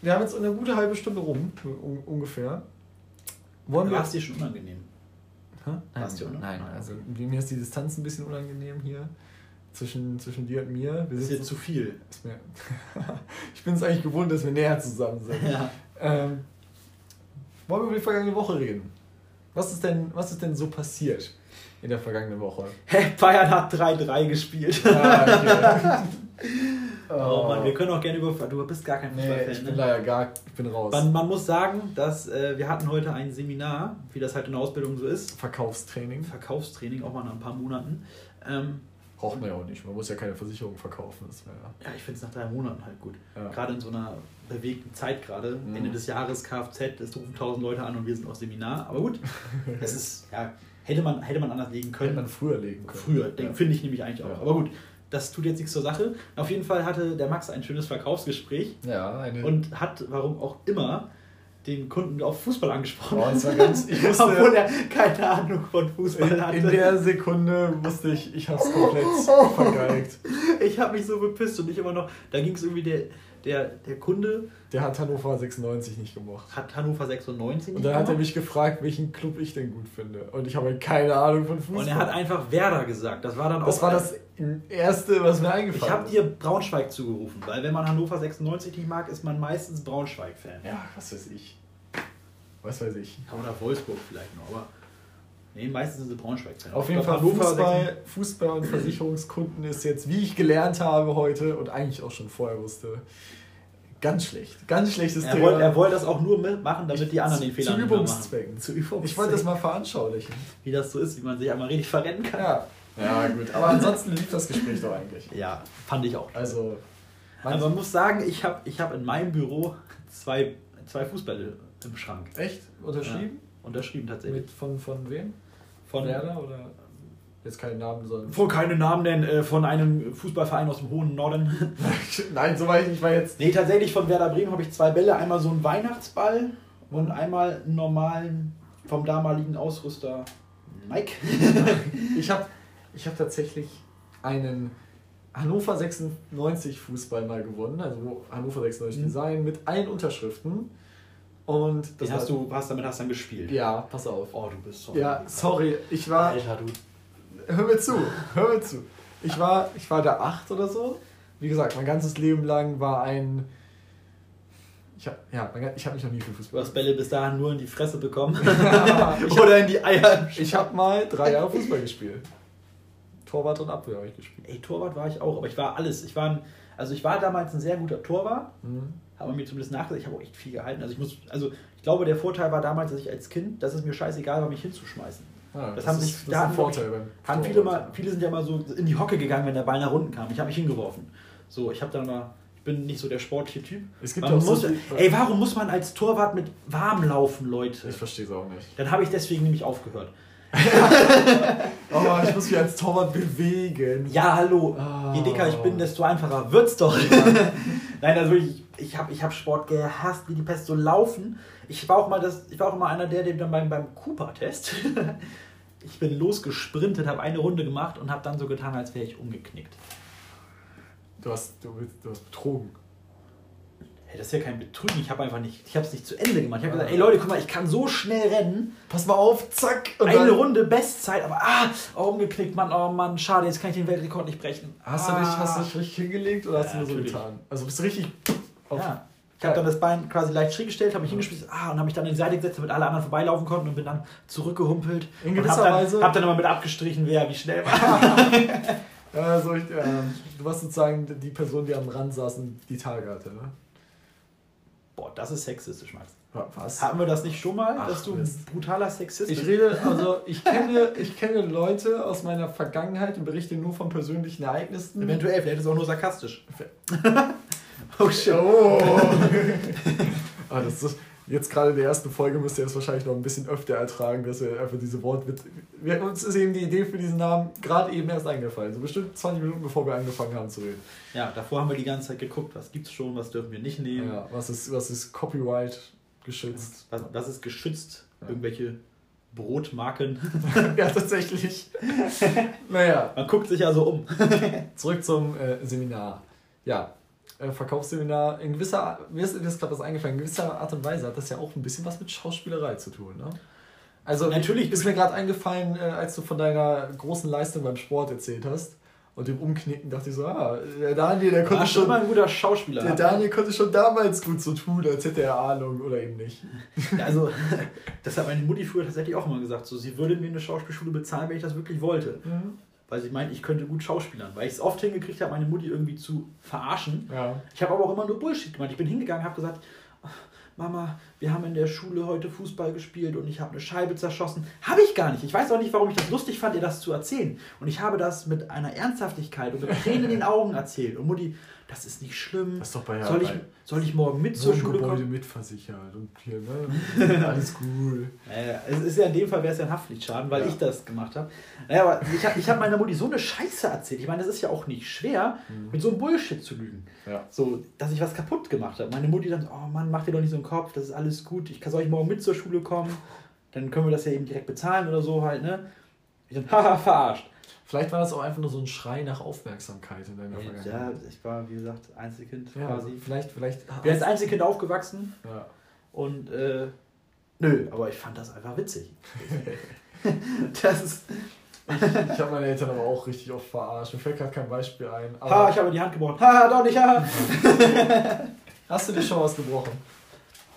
Wir haben jetzt eine gute halbe Stunde rum, un ungefähr. Wollen wir. War es dir schon unangenehm? Hä? Warst du, Nein, oder? nein, Ah, also mir ist die Distanz ein bisschen unangenehm hier. Zwischen, zwischen dir und mir. Wir Das ist dir zu viel. ist mir ich bin es eigentlich gewohnt, dass wir näher zusammen sind. Ja. Ähm, wollen wir über die vergangene Woche reden? Was ist denn, was ist denn so passiert in der vergangenen Woche? Hä, Bayern hat 3-3 gespielt. Ah, okay. Oh Mann, wir können auch gerne über. Du bist gar kein Nee, Fußballfan. ich ne? bin leider gar, ich bin raus. Man, man muss sagen, dass äh, wir hatten heute ein Seminar, wie das halt in der Ausbildung so ist. Verkaufstraining Verkaufstraining, auch mal nach ein paar Monaten. Ähm, braucht man ja auch nicht. Man muss ja keine Versicherung verkaufen. Das wäre ja, ich finde es nach drei Monaten halt gut. ja. Gerade in so einer bewegten Zeit gerade. Mhm. Ende des Jahres Kfz, es rufen tausend Leute an und wir sind auf Seminar. Aber gut, es ist, ja, hätte man, hätte man anders legen Hätte können. man früher legen können. Früher, Ja. finde ich nämlich eigentlich auch. Ja. Aber gut, das tut jetzt nichts zur Sache. Auf jeden Fall hatte der Max ein schönes Verkaufsgespräch Ja, eine. und hat, warum auch immer, den Kunden auf Fußball angesprochen. Das war ganz- ich wusste- Obwohl er keine Ahnung von Fußball in, hatte. in der Sekunde wusste ich, ich hab's komplett vergeigt. ich habe mich so bepisst und ich immer noch, da ging es irgendwie, der, der, der Kunde Der hat Hannover 96 nicht gemocht. hat Hannover 96 Und dann hat er gemacht. mich gefragt, welchen Club ich denn gut finde. Und ich habe keine Ahnung von Fußball. Und er hat einfach Werder gesagt. Das war dann das auch. war das Erste, was mir Ich eingefallen habe dir Braunschweig zugerufen, weil wenn man Hannover 96 nicht mag, ist man meistens Braunschweig-Fan. Ja, was weiß ich. Was weiß ich. Oder Wolfsburg vielleicht noch, aber. Nee, meistens sind sie Braunschweig-Fan. Auf Ich jeden Fall Fußball, Fußball und Versicherungskunden ist jetzt, wie ich gelernt habe heute und eigentlich auch schon vorher wusste, ganz schlecht. Ganz schlechtes 96 Er wollte, er wollte das auch nur mitmachen, damit die anderen den Fehler Zu mehr machen. Übungszwecken. Zu Übungszwecken. Ich wollte das mal veranschaulichen. Wie das so ist, wie man sich einmal richtig verrennen kann. Ja. Ja, gut. Aber ansonsten lief das Gespräch doch eigentlich. Ja, fand ich auch. Also, Aber man muss sagen, ich habe ich hab in meinem Büro zwei, zwei Fußbälle im Schrank. echt unterschrieben? Unterschrieben tatsächlich. Mit, von, von wem? Von, Werder oder jetzt keinen Namen, sondern. Vor keine Namen nennen, äh, von einem Fußballverein aus dem hohen Norden. Nein, soweit ich war jetzt. nee, tatsächlich von Werder Bremen habe ich zwei Bälle. Einmal so einen Weihnachtsball und einmal einen normalen vom damaligen Ausrüster Mike. Ich habe ich hab tatsächlich einen Hannover 96 Fußball mal gewonnen, also Hannover 96 Mhm. Design mit allen Unterschriften. Und Das hast du, hast damit hast du dann gespielt. Ja, pass auf. Oh, du bist so. Ja, sorry, ich war. Alter, du. Hör mir zu, hör mir zu. Ich war, ich war da acht oder so. Wie gesagt, mein ganzes Leben lang war ein. Ich habe ja, ich hab mich noch nie für Du Fußball. hast Bälle bis dahin nur in die Fresse bekommen. ich Oder in die Eier. ich habe mal drei Jahre Fußball gespielt. Torwart und Abwehr habe ich gespielt. Ey, Torwart war ich auch, aber ich war alles. Ich war ein, also ich war damals ein sehr guter Torwart. Mhm. Habe mir zumindest nachgesagt, ich habe auch echt viel gehalten. Also ich muss, also ich glaube, der Vorteil war damals, dass ich als Kind, dass es mir scheißegal war, mich hinzuschmeißen. Ja, das, das haben ist, sich, das da ist ein Vorteil. Ich, haben viele, mal, viele sind ja mal so in die Hocke gegangen, wenn der Ball nach unten kam. Ich habe mich hingeworfen. So, ich habe dann mal ich bin nicht so der sportliche Typ. Es gibt man muss, so ey, warum muss man als Torwart mit warm laufen, Leute? Ich verstehe es auch nicht. Dann habe ich deswegen nämlich aufgehört. oh, ich muss mich als Torwart bewegen. Ja, hallo. Oh. Je dicker ich bin, desto einfacher wird's doch. Nein, also ich, ich habe ich hab Sport gehasst, wie die Pest so laufen. Ich war auch mal, das, ich war auch immer einer der, der dann beim, beim Cooper-Test, ich bin losgesprintet, habe eine Runde gemacht und habe dann so getan, als wäre ich umgeknickt. Du hast, du, du hast betrogen. Hey, das ist ja kein Betrügen, ich habe einfach nicht, ich habe es nicht zu Ende gemacht. Ich habe gesagt, ey Leute, guck mal, ich kann so schnell rennen. Pass mal auf, zack. Eine Runde Bestzeit, aber ah, oh, umgeknickt, Mann, oh Mann, schade, jetzt kann ich den Weltrekord nicht brechen. Hast, ah. du, dich, hast du dich richtig hingelegt oder hast ja, du nur so getan? Also bist du richtig auf, ja. Ich habe dann das Bein quasi leicht schräg gestellt, habe mich hingeschmissen ah, und habe mich dann in die Seite gesetzt, damit alle anderen vorbeilaufen konnten und bin dann zurückgehumpelt. In gewisser hab Weise. Habe dann immer mit abgestrichen, wer wie schnell war. also ich, äh, du warst sozusagen die Person, die am Rand saß und die Tage hatte, ne? Boah, das ist sexistisch, Max. Was? Haben wir das nicht schon mal, Ach, dass du ein brutaler Sexist bist? Ich rede, also ich kenne, ich kenne Leute aus meiner Vergangenheit und berichte nur von persönlichen Ereignissen. Eventuell, vielleicht ist es auch nur sarkastisch. Oh shit. Oh. ah, das ist, jetzt gerade in der ersten Folge müsst ihr das wahrscheinlich noch ein bisschen öfter ertragen, dass wir einfach diese Wortwitze. Wir, uns ist eben die Idee für diesen Namen gerade eben erst eingefallen. So bestimmt 20 Minuten bevor wir angefangen haben zu reden. Ja, davor haben wir die ganze Zeit geguckt, was gibt's schon, was dürfen wir nicht nehmen. Ja, was ist, was ist Copyright geschützt? Was, was ist geschützt? Ja. Irgendwelche Brotmarken. ja, tatsächlich. naja. Man guckt sich ja so um. Zurück zum äh, Seminar. Ja, äh, Verkaufsseminar in gewisser, mir ist das gerade was eingefallen, in gewisser Art und Weise hat das ja auch ein bisschen was mit Schauspielerei zu tun. Ne? Also natürlich ist mir gerade eingefallen, äh, als du von deiner großen Leistung beim Sport erzählt hast und dem Umknicken, dachte ich so, ah, der Daniel, der konnte schon immer ein guter Schauspieler. Der Daniel konnte schon damals gut so tun, als hätte er Ahnung oder eben nicht. Ja, also das hat meine Mutti früher tatsächlich auch immer gesagt, so sie würde mir eine Schauspielschule bezahlen, wenn ich das wirklich wollte. Mhm weil sie meint, ich könnte gut schauspielern, weil ich es oft hingekriegt habe, meine Mutti irgendwie zu verarschen. Ja. Ich habe aber auch immer nur Bullshit gemacht. Ich bin hingegangen, habe gesagt, Mama, wir haben in der Schule heute Fußball gespielt und ich habe eine Scheibe zerschossen. Habe ich gar nicht. Ich weiß auch nicht, warum ich das lustig fand, ihr das zu erzählen. Und ich habe das mit einer Ernsthaftigkeit und mit Tränen in den Augen erzählt. Und Mutti, das ist nicht schlimm. Das ist doch bei soll, ich, soll ich morgen mit zur Schule kommen? mitversichert und hier, ne? Alles cool. Naja, es ist ja in dem Fall wäre es ja ein Haftpflichtschaden, weil ja. ich das gemacht habe. Naja, aber ich habe ich hab meiner Mutti so eine Scheiße erzählt. Ich meine, das ist ja auch nicht schwer, mhm. mit so einem Bullshit zu lügen. Ja. So, dass ich was kaputt gemacht habe. Meine Mutti dann oh Mann, mach dir doch nicht so einen Kopf, das ist alles gut. Ich, soll ich morgen mit zur Schule kommen? Dann können wir das ja eben direkt bezahlen oder so halt, ne? Ich dann, haha, verarscht. Vielleicht war das auch einfach nur so ein Schrei nach Aufmerksamkeit in deiner Vergangenheit. Ja, ich war, wie gesagt, Einzelkind ja, quasi. Vielleicht, vielleicht. Ich bin als Einzelkind aufgewachsen. Ja. Und, äh, nö, aber ich fand das einfach witzig. das ist. Ich, ich habe meine Eltern aber auch richtig oft verarscht. Mir fällt gerade kein Beispiel ein. ha, ich habe die Hand gebrochen. Ha, doch nicht, ha. Hast du dir schon was gebrochen?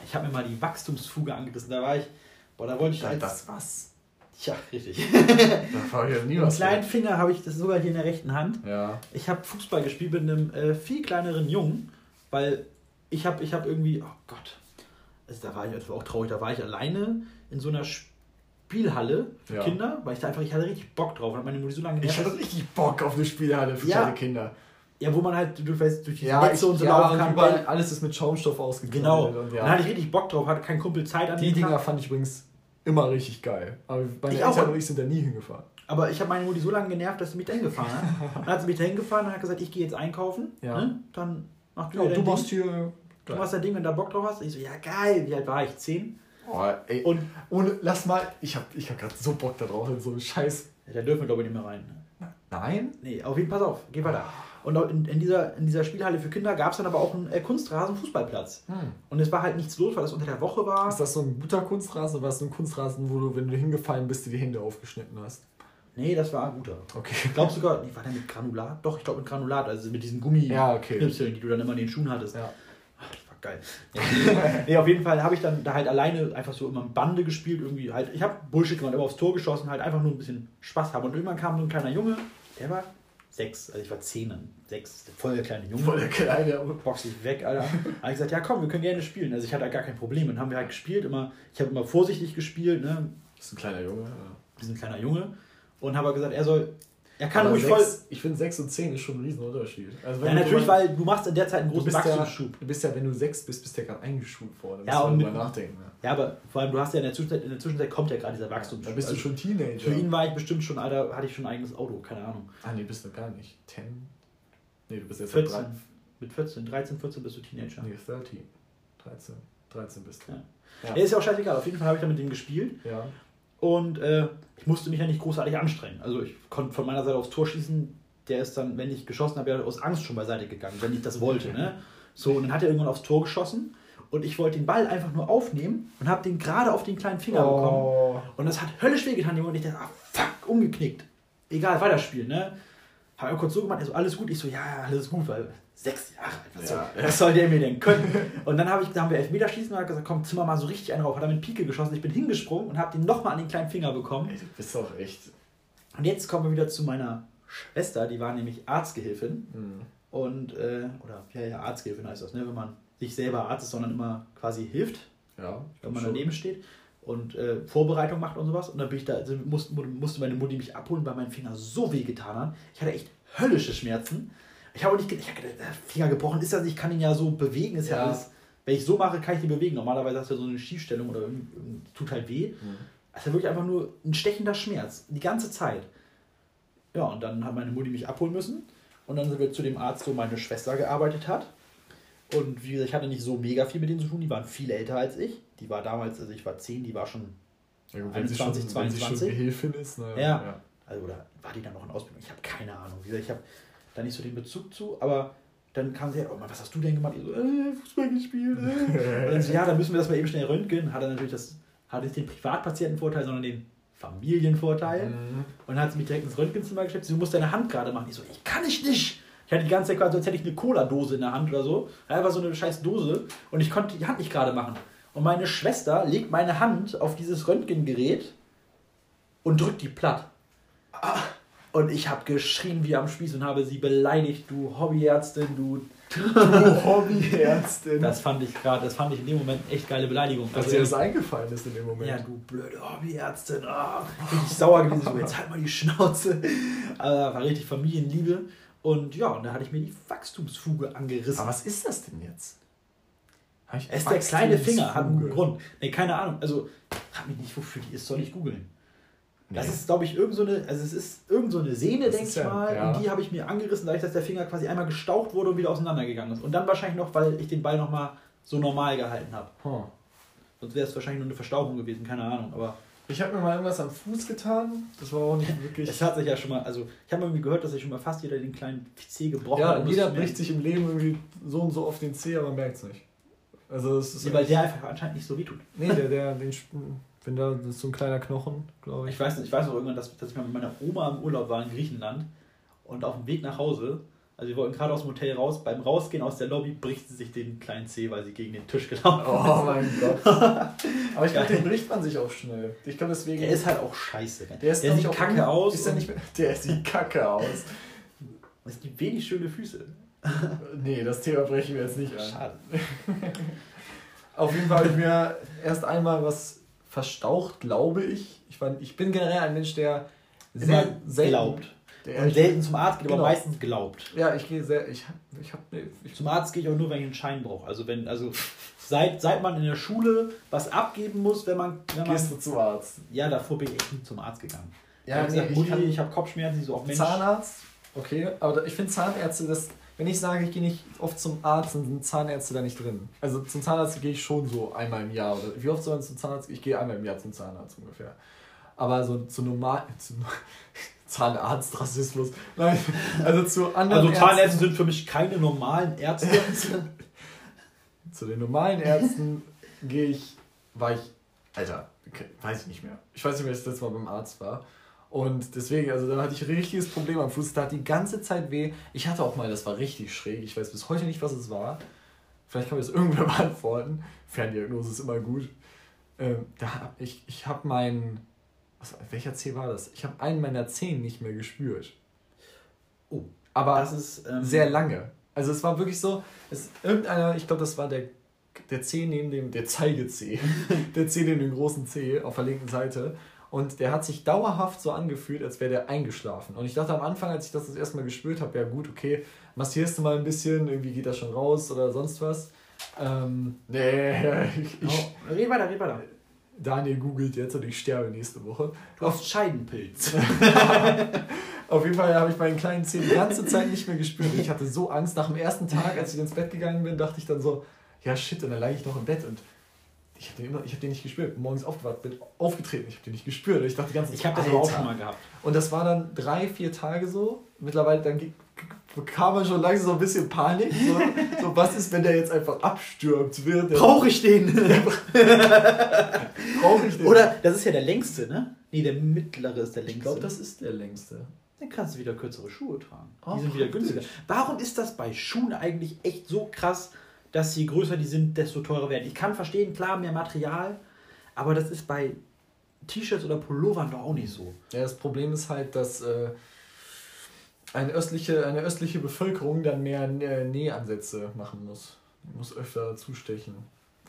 Ich habe mir mal die Wachstumsfuge angerissen. Da war ich, boah, da wollte ich als, das was? Ja, richtig. da habe ich ja nie was. kleinen Finger habe ich das sogar hier in der rechten Hand. Ja. Ich habe Fußball gespielt mit einem äh, viel kleineren Jungen, weil ich habe ich hab irgendwie, oh Gott, also da war ich, das war auch traurig, da war ich alleine in so einer Spielhalle für ja. Kinder, weil ich da einfach, ich hatte richtig Bock drauf. Und meine Mutter so lange Ich hatte richtig Bock auf eine Spielhalle für ja. kleine Kinder. Ja, wo man halt, du weißt, durch die ja, Netze und so ja, laufen kann. Überall, alles ist mit Schaumstoff ausgekleidet. Genau. Und, ja. und da hatte ich richtig Bock drauf, hatte kein Kumpel Zeit an Die Dinger Tag. fand ich übrigens immer richtig geil. Aber meine ich Eltern auch. und ich sind da nie hingefahren. Aber ich habe meine Mutti so lange genervt, dass sie mich dahin gefahren hat. dann hat sie mich dahin gefahren und hat gesagt, ich gehe jetzt einkaufen. Ja. Ne? Dann mach du ja, du machst hier. Du machst dein Ding, wenn du da Bock drauf hast. Ich so, ja geil. Wie alt war ich? Zehn? Oh, ey. Und, und lass mal, ich habe ich hab gerade so Bock da drauf, in so einen Scheiß. Ja, da dürfen wir glaube ich nicht mehr rein. Ne? Nein? Nee, auf jeden Fall, pass auf, geh weiter. Und in, in, dieser, in dieser Spielhalle für Kinder gab es dann aber auch einen äh, Kunstrasen-Fußballplatz. Hm. Und es war halt nichts los, weil das unter der Woche war. Ist das so ein guter Kunstrasen oder war es so ein Kunstrasen, wo du, wenn du hingefallen bist, dir die Hände aufgeschnitten hast? Nee, das war ein guter. Okay. Ich glaube sogar, nee, war der mit Granulat? Doch, ich glaube mit Granulat, also mit diesen Gummi ja, okay. die du dann immer in den Schuhen hattest. Ja. Ach, das war geil. nee, auf jeden Fall habe ich dann da halt alleine einfach so immer Bande gespielt, irgendwie halt. Ich habe Bullshit gemacht, immer aufs Tor geschossen, halt einfach nur ein bisschen Spaß haben. Und irgendwann kam so ein kleiner Junge, der war sechs, also ich war zehn, sechs, voll der kleine Junge. Voll der kleine, box ich weg, Alter. habe ich gesagt, ja komm, wir können gerne spielen. Also ich hatte halt gar kein Problem. Und haben wir halt gespielt, immer, ich habe immer vorsichtig gespielt, ne? Das ist ein kleiner Junge, wie so ein kleiner Junge. Und habe gesagt, er soll, er kann ruhig voll. Ich finde 6 und 10 ist schon ein Riesenunterschied. Also Ja, du natürlich, weil du machst in der Zeit einen du großen bist, ja, Wachstumsschub. du bist ja, wenn du 6 bist, bist du ja gerade eingeschult worden. Ja, Ja, und mit- nachdenken. Ne? Ja, aber vor allem, du hast ja in der Zwischenzeit, in der Zwischenzeit kommt ja gerade dieser Da Wachstumsschub. bist du Also schon Teenager. Für ihn war ich bestimmt schon, Alter, hatte ich schon ein eigenes Auto, keine Ahnung. Ah, nee, bist du gar nicht. 10? Nee, du bist jetzt 14. drei- Mit 14, 13, 14 bist du Teenager. Nee, 13. 13. 13 bist du. Ja. Ja. Ja, ist ja auch scheißegal. Auf jeden Fall habe ich da mit dem gespielt. ja. Und äh, ich musste mich ja nicht großartig anstrengen. Also ich konnte von meiner Seite aufs Tor schießen. Der ist dann, wenn ich geschossen habe, ja aus Angst schon beiseite gegangen, wenn ich das wollte. Ne? So, und dann hat er irgendwann aufs Tor geschossen. Und ich wollte den Ball einfach nur aufnehmen und habe den gerade auf den kleinen Finger bekommen. Oh. Und das hat höllisch wehgetan. Und ich dachte, ah, fuck, umgeknickt. Egal, weiterspielen. Ne? Habe kurz so gemacht, also alles gut. Ich so, ja, ja, alles gut, weil sechs Jahre alt. Was, Ja. soll, was soll der mir denn können? Und dann, hab ich, dann haben wir Elfmeterschießen und hat gesagt, komm, zimmer mal so richtig einen rauf. Hat er mit Pike geschossen. Ich bin hingesprungen und habe den nochmal an den kleinen Finger bekommen. Ey, du bist doch echt. Und jetzt kommen wir wieder zu meiner Schwester, die war nämlich Arztgehilfin. Hm. Und, äh, oder ja, ja, Arztgehilfin heißt das, ne? wenn man nicht selber Arzt ist, sondern immer quasi hilft, Ja, wenn man schon. daneben steht und äh, Vorbereitung macht und sowas. Und dann bin ich da, also musste, musste meine Mutti mich abholen, weil mein Finger so weh getan hat. Ich hatte echt höllische Schmerzen. Ich habe auch nicht gedacht, ich hab gedacht, der Finger gebrochen ist das, ich kann ihn ja so bewegen, ist ja, Ja. alles. Wenn ich so mache, kann ich ihn bewegen. Normalerweise hast du ja so eine Schiefstellung oder tut halt weh. Hm. Es war wirklich einfach nur ein stechender Schmerz. Die ganze Zeit. Ja, und dann hat meine Mutti mich abholen müssen. Und dann sind wir zu dem Arzt, wo meine Schwester gearbeitet hat. Und wie gesagt, ich hatte nicht so mega viel mit denen zu tun. Die waren viel älter als ich. Die war damals, also ich war 10, die war schon, Ja, gut, wenn sie schon, 21, wenn sie schon 22. Gehilfin ist, ne? Ja. also oder war die dann noch in Ausbildung? Ich habe keine Ahnung. Wie gesagt, ich habe da nicht so den Bezug zu, aber dann kam sie oh Mann, was hast du denn gemacht? Ich so, äh, Fußball gespielt. Äh. Und dann so, ja, dann müssen wir das mal eben schnell röntgen. Hat er natürlich das, hat nicht den Privatpatientenvorteil, sondern den Familienvorteil. Mhm. Und dann hat sie mich direkt ins Röntgenzimmer geschleppt. Sie muss deine Hand gerade machen. Ich so, ich kann ich nicht. Ich hatte die ganze Zeit quasi, als hätte ich eine Cola-Dose in der Hand oder so. Einfach so eine scheiß Dose. Und ich konnte die Hand nicht gerade machen. Und meine Schwester legt meine Hand auf dieses Röntgengerät und drückt die platt. Ah. Und ich habe geschrien wie am Spieß und habe sie beleidigt, du Hobbyärztin, du. Du Hobbyärztin. Das fand ich gerade, das fand ich in dem Moment echt geile Beleidigung. Dass Also, dir das eingefallen ist in dem Moment. ja, du blöde Hobbyärztin. Ah, bin ich sauer gewesen. So, jetzt halt mal die Schnauze. Aber war richtig Familienliebe. Und ja, und da hatte ich mir die Wachstumsfuge angerissen. Aber was ist das denn jetzt? Es ist der kleine Finger, hat einen? Grund. Nee, keine Ahnung. Also, frag mich nicht, wofür die ist, soll ich googeln. Das Nee. ist, glaube ich, irgend so eine, also es ist irgend so eine Sehne, Das denke ich ja- mal. ja. Und die habe ich mir angerissen, dadurch, dass der Finger quasi einmal gestaucht wurde und wieder auseinandergegangen ist. Und dann wahrscheinlich noch, weil ich den Ball nochmal so normal gehalten habe. Huh. Sonst wäre es wahrscheinlich nur eine Verstauchung gewesen, keine Ahnung. Aber Ich habe mir mal irgendwas am Fuß getan. Das war auch nicht wirklich. es hat sich ja schon mal, also ich habe irgendwie gehört, dass sich schon mal fast jeder den kleinen C gebrochen ja, hat. das jeder bricht sich im Leben irgendwie so und so auf den Zeh, aber merkt es nicht. Also es ist Nee, weil der einfach anscheinend nicht so wehtut. Nee, der, der, den, Wenn da, das ist so ein kleiner Knochen, glaube ich. Ich weiß, nicht, ich weiß noch irgendwann, dass, dass ich mal mit meiner Oma im Urlaub war in Griechenland und auf dem Weg nach Hause, also wir wollten gerade aus dem Hotel raus, beim Rausgehen aus der Lobby bricht sie sich den kleinen C, weil sie gegen den Tisch gelaufen Oh mein Gott. Aber ich glaube, den bricht man sich auch schnell. Ich glaube deswegen. Der ist halt auch scheiße. der ist, der sieht auch kacke aus. Ist der, nicht mehr, der sieht kacke aus. Es gibt wenig schöne Füße. Nee, das Thema brechen wir jetzt nicht an. Schade. Auf jeden Fall habe ich mir erst einmal was verstaucht, glaube ich. Ich, war, ich bin generell ein Mensch, der sehr Immer selten glaubt. Der, Und selten zum Arzt geht, aber Genau. meistens glaubt. ja, ich gehe sehr. Ich, hab- ich. Nee, ich, Zum Arzt gehe ich auch nur, wenn ich einen Schein brauche. Also wenn, also seit, seit man in der Schule was abgeben muss, wenn man, wenn man gehst du zum Arzt? ja, davor bin ich echt nie zum Arzt gegangen. Ja, ich habe gesagt, nee, Mutti, ich habe Kopfschmerzen, die so auch Mensch. Zahnarzt, okay, aber ich finde Zahnärzte, das, wenn ich sage, ich gehe nicht oft zum Arzt, dann sind Zahnärzte da nicht drin. Also zum Zahnarzt gehe ich schon so einmal im Jahr. Oder wie oft soll man zum Zahnarzt? Ich gehe einmal im Jahr zum Zahnarzt ungefähr. Aber so zu normal. Zu, Zahnarztrassismus. Nein, also zu anderen. Also Zahnärzte Ärzten, sind für mich keine normalen Ärzte. zu den normalen Ärzten gehe ich, war ich, Alter, weiß ich nicht mehr. Ich weiß nicht mehr, dass ich das letzte Mal beim Arzt war. Und deswegen, also da hatte ich ein richtiges Problem am Fuß. Da hat die ganze Zeit weh. Ich hatte auch mal, das war richtig schräg. Ich weiß bis heute nicht, was es war. Vielleicht kann mir das irgendwer beantworten. Ferndiagnose ist immer gut. Ähm, da hab ich ich habe meinen. Was, welcher Zeh war das? Ich habe einen meiner Zehen nicht mehr gespürt. Oh, Aber das ist ähm, sehr lange. Also es war wirklich so, es, irgendeiner, ich glaube, das war der, der Zeh neben dem, der Zeigezeh, der Zeh neben dem großen Zeh auf der linken Seite. Und der hat sich dauerhaft so angefühlt, als wäre der eingeschlafen. Und ich dachte am Anfang, als ich das das erste Mal gespürt habe, ja gut, okay, massierst du mal ein bisschen, irgendwie geht das schon raus oder sonst was. Ähm, nee, ich, ich, oh, red weiter, red weiter. Daniel googelt jetzt und ich sterbe nächste Woche. Du hast Scheidenpilz. Auf jeden Fall habe ich meinen kleinen Zeh die ganze Zeit nicht mehr gespürt. Ich hatte so Angst. Nach dem ersten Tag, als ich ins Bett gegangen bin, dachte ich dann so, ja shit, und dann lag ich noch im Bett und ich habe den, hab den nicht gespürt. Morgens aufgewacht, bin aufgetreten, ich habe den nicht gespürt. Ich dachte die ganze Zeit, ich habe das aber auch schon mal gehabt. Und das war dann drei, vier Tage so. Mittlerweile dann bekam man schon langsam so ein bisschen Panik. So, so was ist, wenn der jetzt einfach abstürmt? Brauche ich den? Brauche ich den? Oder, das ist ja der längste, ne? Nee, der mittlere ist der längste. Ich glaube, das ist der längste. Dann kannst du wieder kürzere Schuhe tragen. Die oh, sind wieder günstiger. Warum ist das bei Schuhen eigentlich echt so krass, dass je größer die sind, desto teurer werden? Ich kann verstehen, klar, mehr Material, aber das ist bei T-Shirts oder Pullovern doch auch nicht so. Ja, das Problem ist halt, dass äh, eine, östliche, eine östliche Bevölkerung dann mehr Nähansätze machen muss. Die muss öfter zustechen,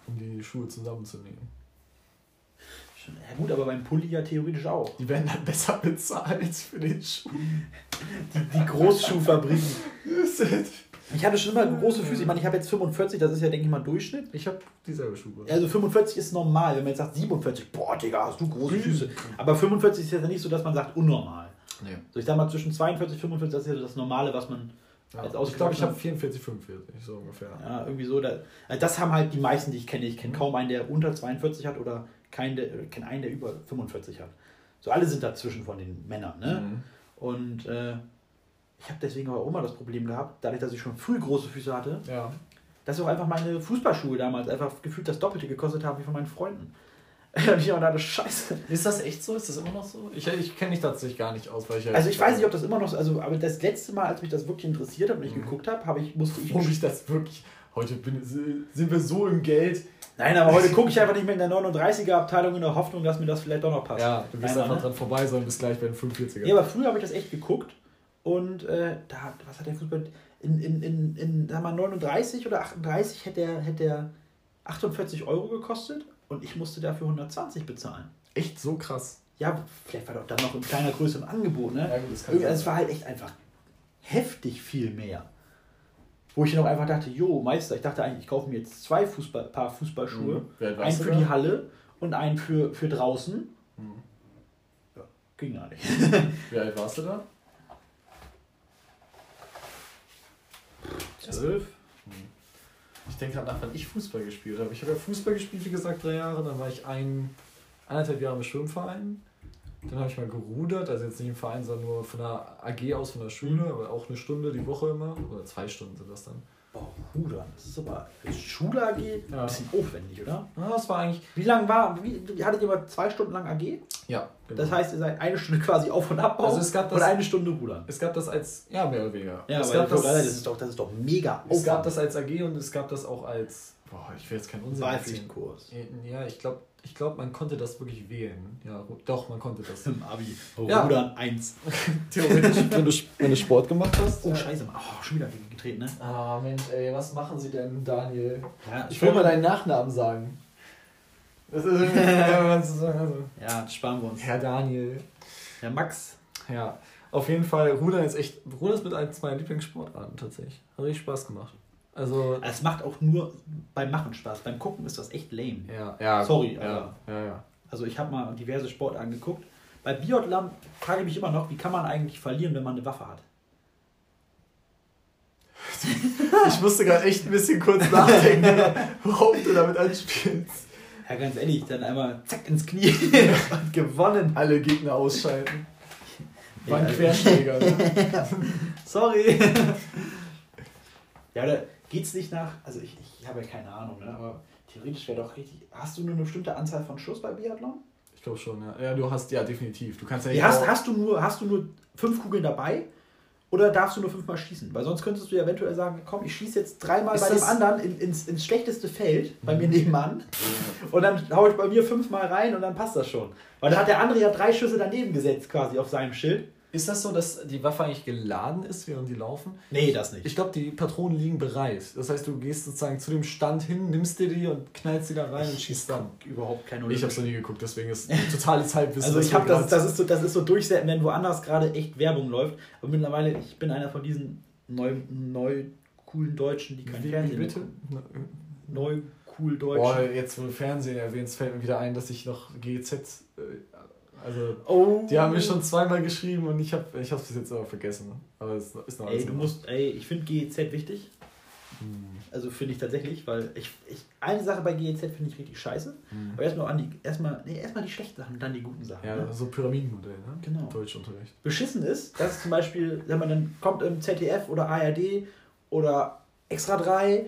um die Schuhe zusammenzunehmen. Ja gut, aber beim Pulli ja theoretisch auch. Die werden dann besser bezahlt als für den Schuh. Die, die Großschuhfabriken. Ich hatte schon immer große Füße. Ich meine, ich habe jetzt 45, das ist ja, denke ich mal, Durchschnitt. Ich habe dieselbe Schuhe. Also 45 ist normal. Wenn man jetzt sagt 47, boah, Digga, hast du große Füße. Aber 45 ist ja nicht so, dass man sagt unnormal. Nee. So, ich sag mal, zwischen 42 und 45, das ist ja das Normale, was man ja, jetzt Ich glaube, ich habe 44, 45, so ungefähr. Ja, irgendwie so. Da, das haben halt die meisten, die ich kenne. Ich kenne mhm. kaum einen, der unter 42 hat oder keinen, der, kenne einen, der über 45 hat. So, alle sind dazwischen von den Männern. Ne? Mhm. Und äh, ich habe deswegen auch immer das Problem gehabt, dadurch, dass ich schon früh große Füße hatte, ja. dass auch einfach meine Fußballschuhe damals einfach gefühlt das Doppelte gekostet haben wie von meinen Freunden. Und ich dachte, scheiße. Ist das echt so? Ist das immer noch so? Ich, ich kenne mich tatsächlich gar nicht aus, weil ich Also ich weiß nicht, ob das immer noch so also aber das letzte Mal, als mich das wirklich interessiert hat und ich mhm. geguckt habe, habe ich, musste ich. Wo mich das wirklich. Heute bin, sind wir so im Geld. Nein, aber heute gucke ich einfach nicht mehr in der 39er Abteilung in der Hoffnung, dass mir das vielleicht doch noch passt. Ja, du bist einfach ne? dran vorbei, sondern bis gleich bei den 45er. Ja, aber früher habe ich das echt geguckt und äh, da, was hat der Fußball. In, in, in, in sag mal, 39 oder 38 hätte der, hätte der 48 Euro gekostet und ich musste dafür 120 bezahlen. Echt so krass? Ja, vielleicht war doch dann noch in kleiner Größe im Angebot, ne? Ja, gut, das kann sein. Es war halt echt einfach heftig viel mehr. Wo ich dann auch einfach dachte, jo, Meister, ich dachte eigentlich, ich kaufe mir jetzt zwei Fußball, Paar Fußballschuhe. Mhm. Einen für da? die Halle und einen für, für draußen. Mhm. Ja, ging gar nicht. Wie alt warst du da? Zwölf. Ich denke gerade nach, wann ich Fußball gespielt habe. Ich habe ja Fußball gespielt, wie gesagt, drei Jahre. Dann war ich ein, eineinhalb Jahre im Schwimmverein. Dann habe ich mal gerudert, also jetzt nicht im Verein, sondern nur von der AG aus, von der Schule, aber auch eine Stunde die Woche immer. Oder zwei Stunden sind das dann. Boah, Rudern, das ist aber für Schule AG ja. ein bisschen aufwendig, oder? Ja, das war eigentlich. Wie lange war, wie, hattet ihr mal zwei Stunden lang AG? Ja, genau. Das heißt, ihr seid eine Stunde quasi auf und ab also es gab das, oder eine Stunde Rudern? Es gab das als, ja, mehr oder weniger. Ja, es gab das, das, ist doch, das ist doch mega. Es gab das als AG und es gab das auch als, boah, ich will jetzt keinen Unsinn Wahlpflichtkurs. Ja, ich glaube, ich glaube, man konnte das wirklich wählen. Ja, doch, man konnte das. Im Abi. Rudern ja. 1. Theoretisch, wenn du, wenn du Sport gemacht hast. Oh, scheiße. Oh, schon wieder getreten, ne? Ah, Mensch, ey, was machen sie denn, Daniel? Ja, ich will mal deinen Nachnamen sagen. Das ist ja, sparen wir uns. Herr Daniel. Herr Max. Ja, auf jeden Fall, Rudern ist echt, Rudern ist mit eins meiner Lieblingssportarten tatsächlich. Hat richtig Spaß gemacht. Also, es macht auch nur beim Machen Spaß. Beim Gucken ist das echt lame. Ja, ja. Sorry, ja, aber. Ja, ja. Also ich habe mal diverse Sport angeguckt. Bei Biathlon frage ich mich immer noch, wie kann man eigentlich verlieren, wenn man eine Waffe hat? ich musste gerade echt ein bisschen kurz nachdenken, worauf du damit anspielst. Ja, ganz ehrlich, dann einmal zack ins Knie und gewonnen. Alle Gegner ausschalten. War ein Querschläger. Ne? Sorry. ja, oder geht es nicht nach, also ich, ich habe ja keine Ahnung, ne, aber theoretisch wäre doch richtig. Hast du nur eine bestimmte Anzahl von Schuss bei Biathlon? Ich glaube schon, ja. Ja, du hast, ja, definitiv. Du kannst ja, ja hast, hast, du nur, hast du nur fünf Kugeln dabei oder darfst du nur fünfmal schießen? Weil sonst könntest du ja eventuell sagen, komm, ich schieße jetzt dreimal ist bei dem anderen in, ins, ins schlechteste Feld, bei mir nebenan. und dann haue ich bei mir fünfmal rein und dann passt das schon. Weil da hat der andere ja drei Schüsse daneben gesetzt quasi auf seinem Schild. Ist das so, dass die Waffe eigentlich geladen ist, während die laufen? Nee, das nicht. Ich glaube, die Patronen liegen bereit. Das heißt, du gehst sozusagen zu dem Stand hin, nimmst dir die und knallst sie da rein und schießt dann. Überhaupt keine Ich habe es noch nie geguckt, deswegen ist totales Halbwissen. Also ich habe das, das ist so, das ist so durchsetzen, wenn woanders gerade echt Werbung läuft. Aber mittlerweile, ich bin einer von diesen neu, neu coolen Deutschen, die kein Fernsehen bitte? gucken. Neu cool Deutschen. Boah, jetzt wo du Fernsehen erwähnst, fällt mir wieder ein, dass ich noch GEZ. Also, Oh. die haben mir schon zweimal geschrieben und ich habe ich es bis jetzt aber vergessen. Aber es ist noch Ey, alles du in musst, ey, ich finde GEZ wichtig. Hm. Also finde ich tatsächlich, weil ich, ich eine Sache bei GEZ finde ich richtig scheiße. Hm. Aber erstmal an die erstmal nee, erstmal die schlechten Sachen, dann die guten Sachen. Ja, ne? so Pyramidenmodell, ne? Genau. Deutschunterricht. Beschissen ist, dass es zum Beispiel, wenn man dann kommt im ZDF oder ARD oder Extra 3,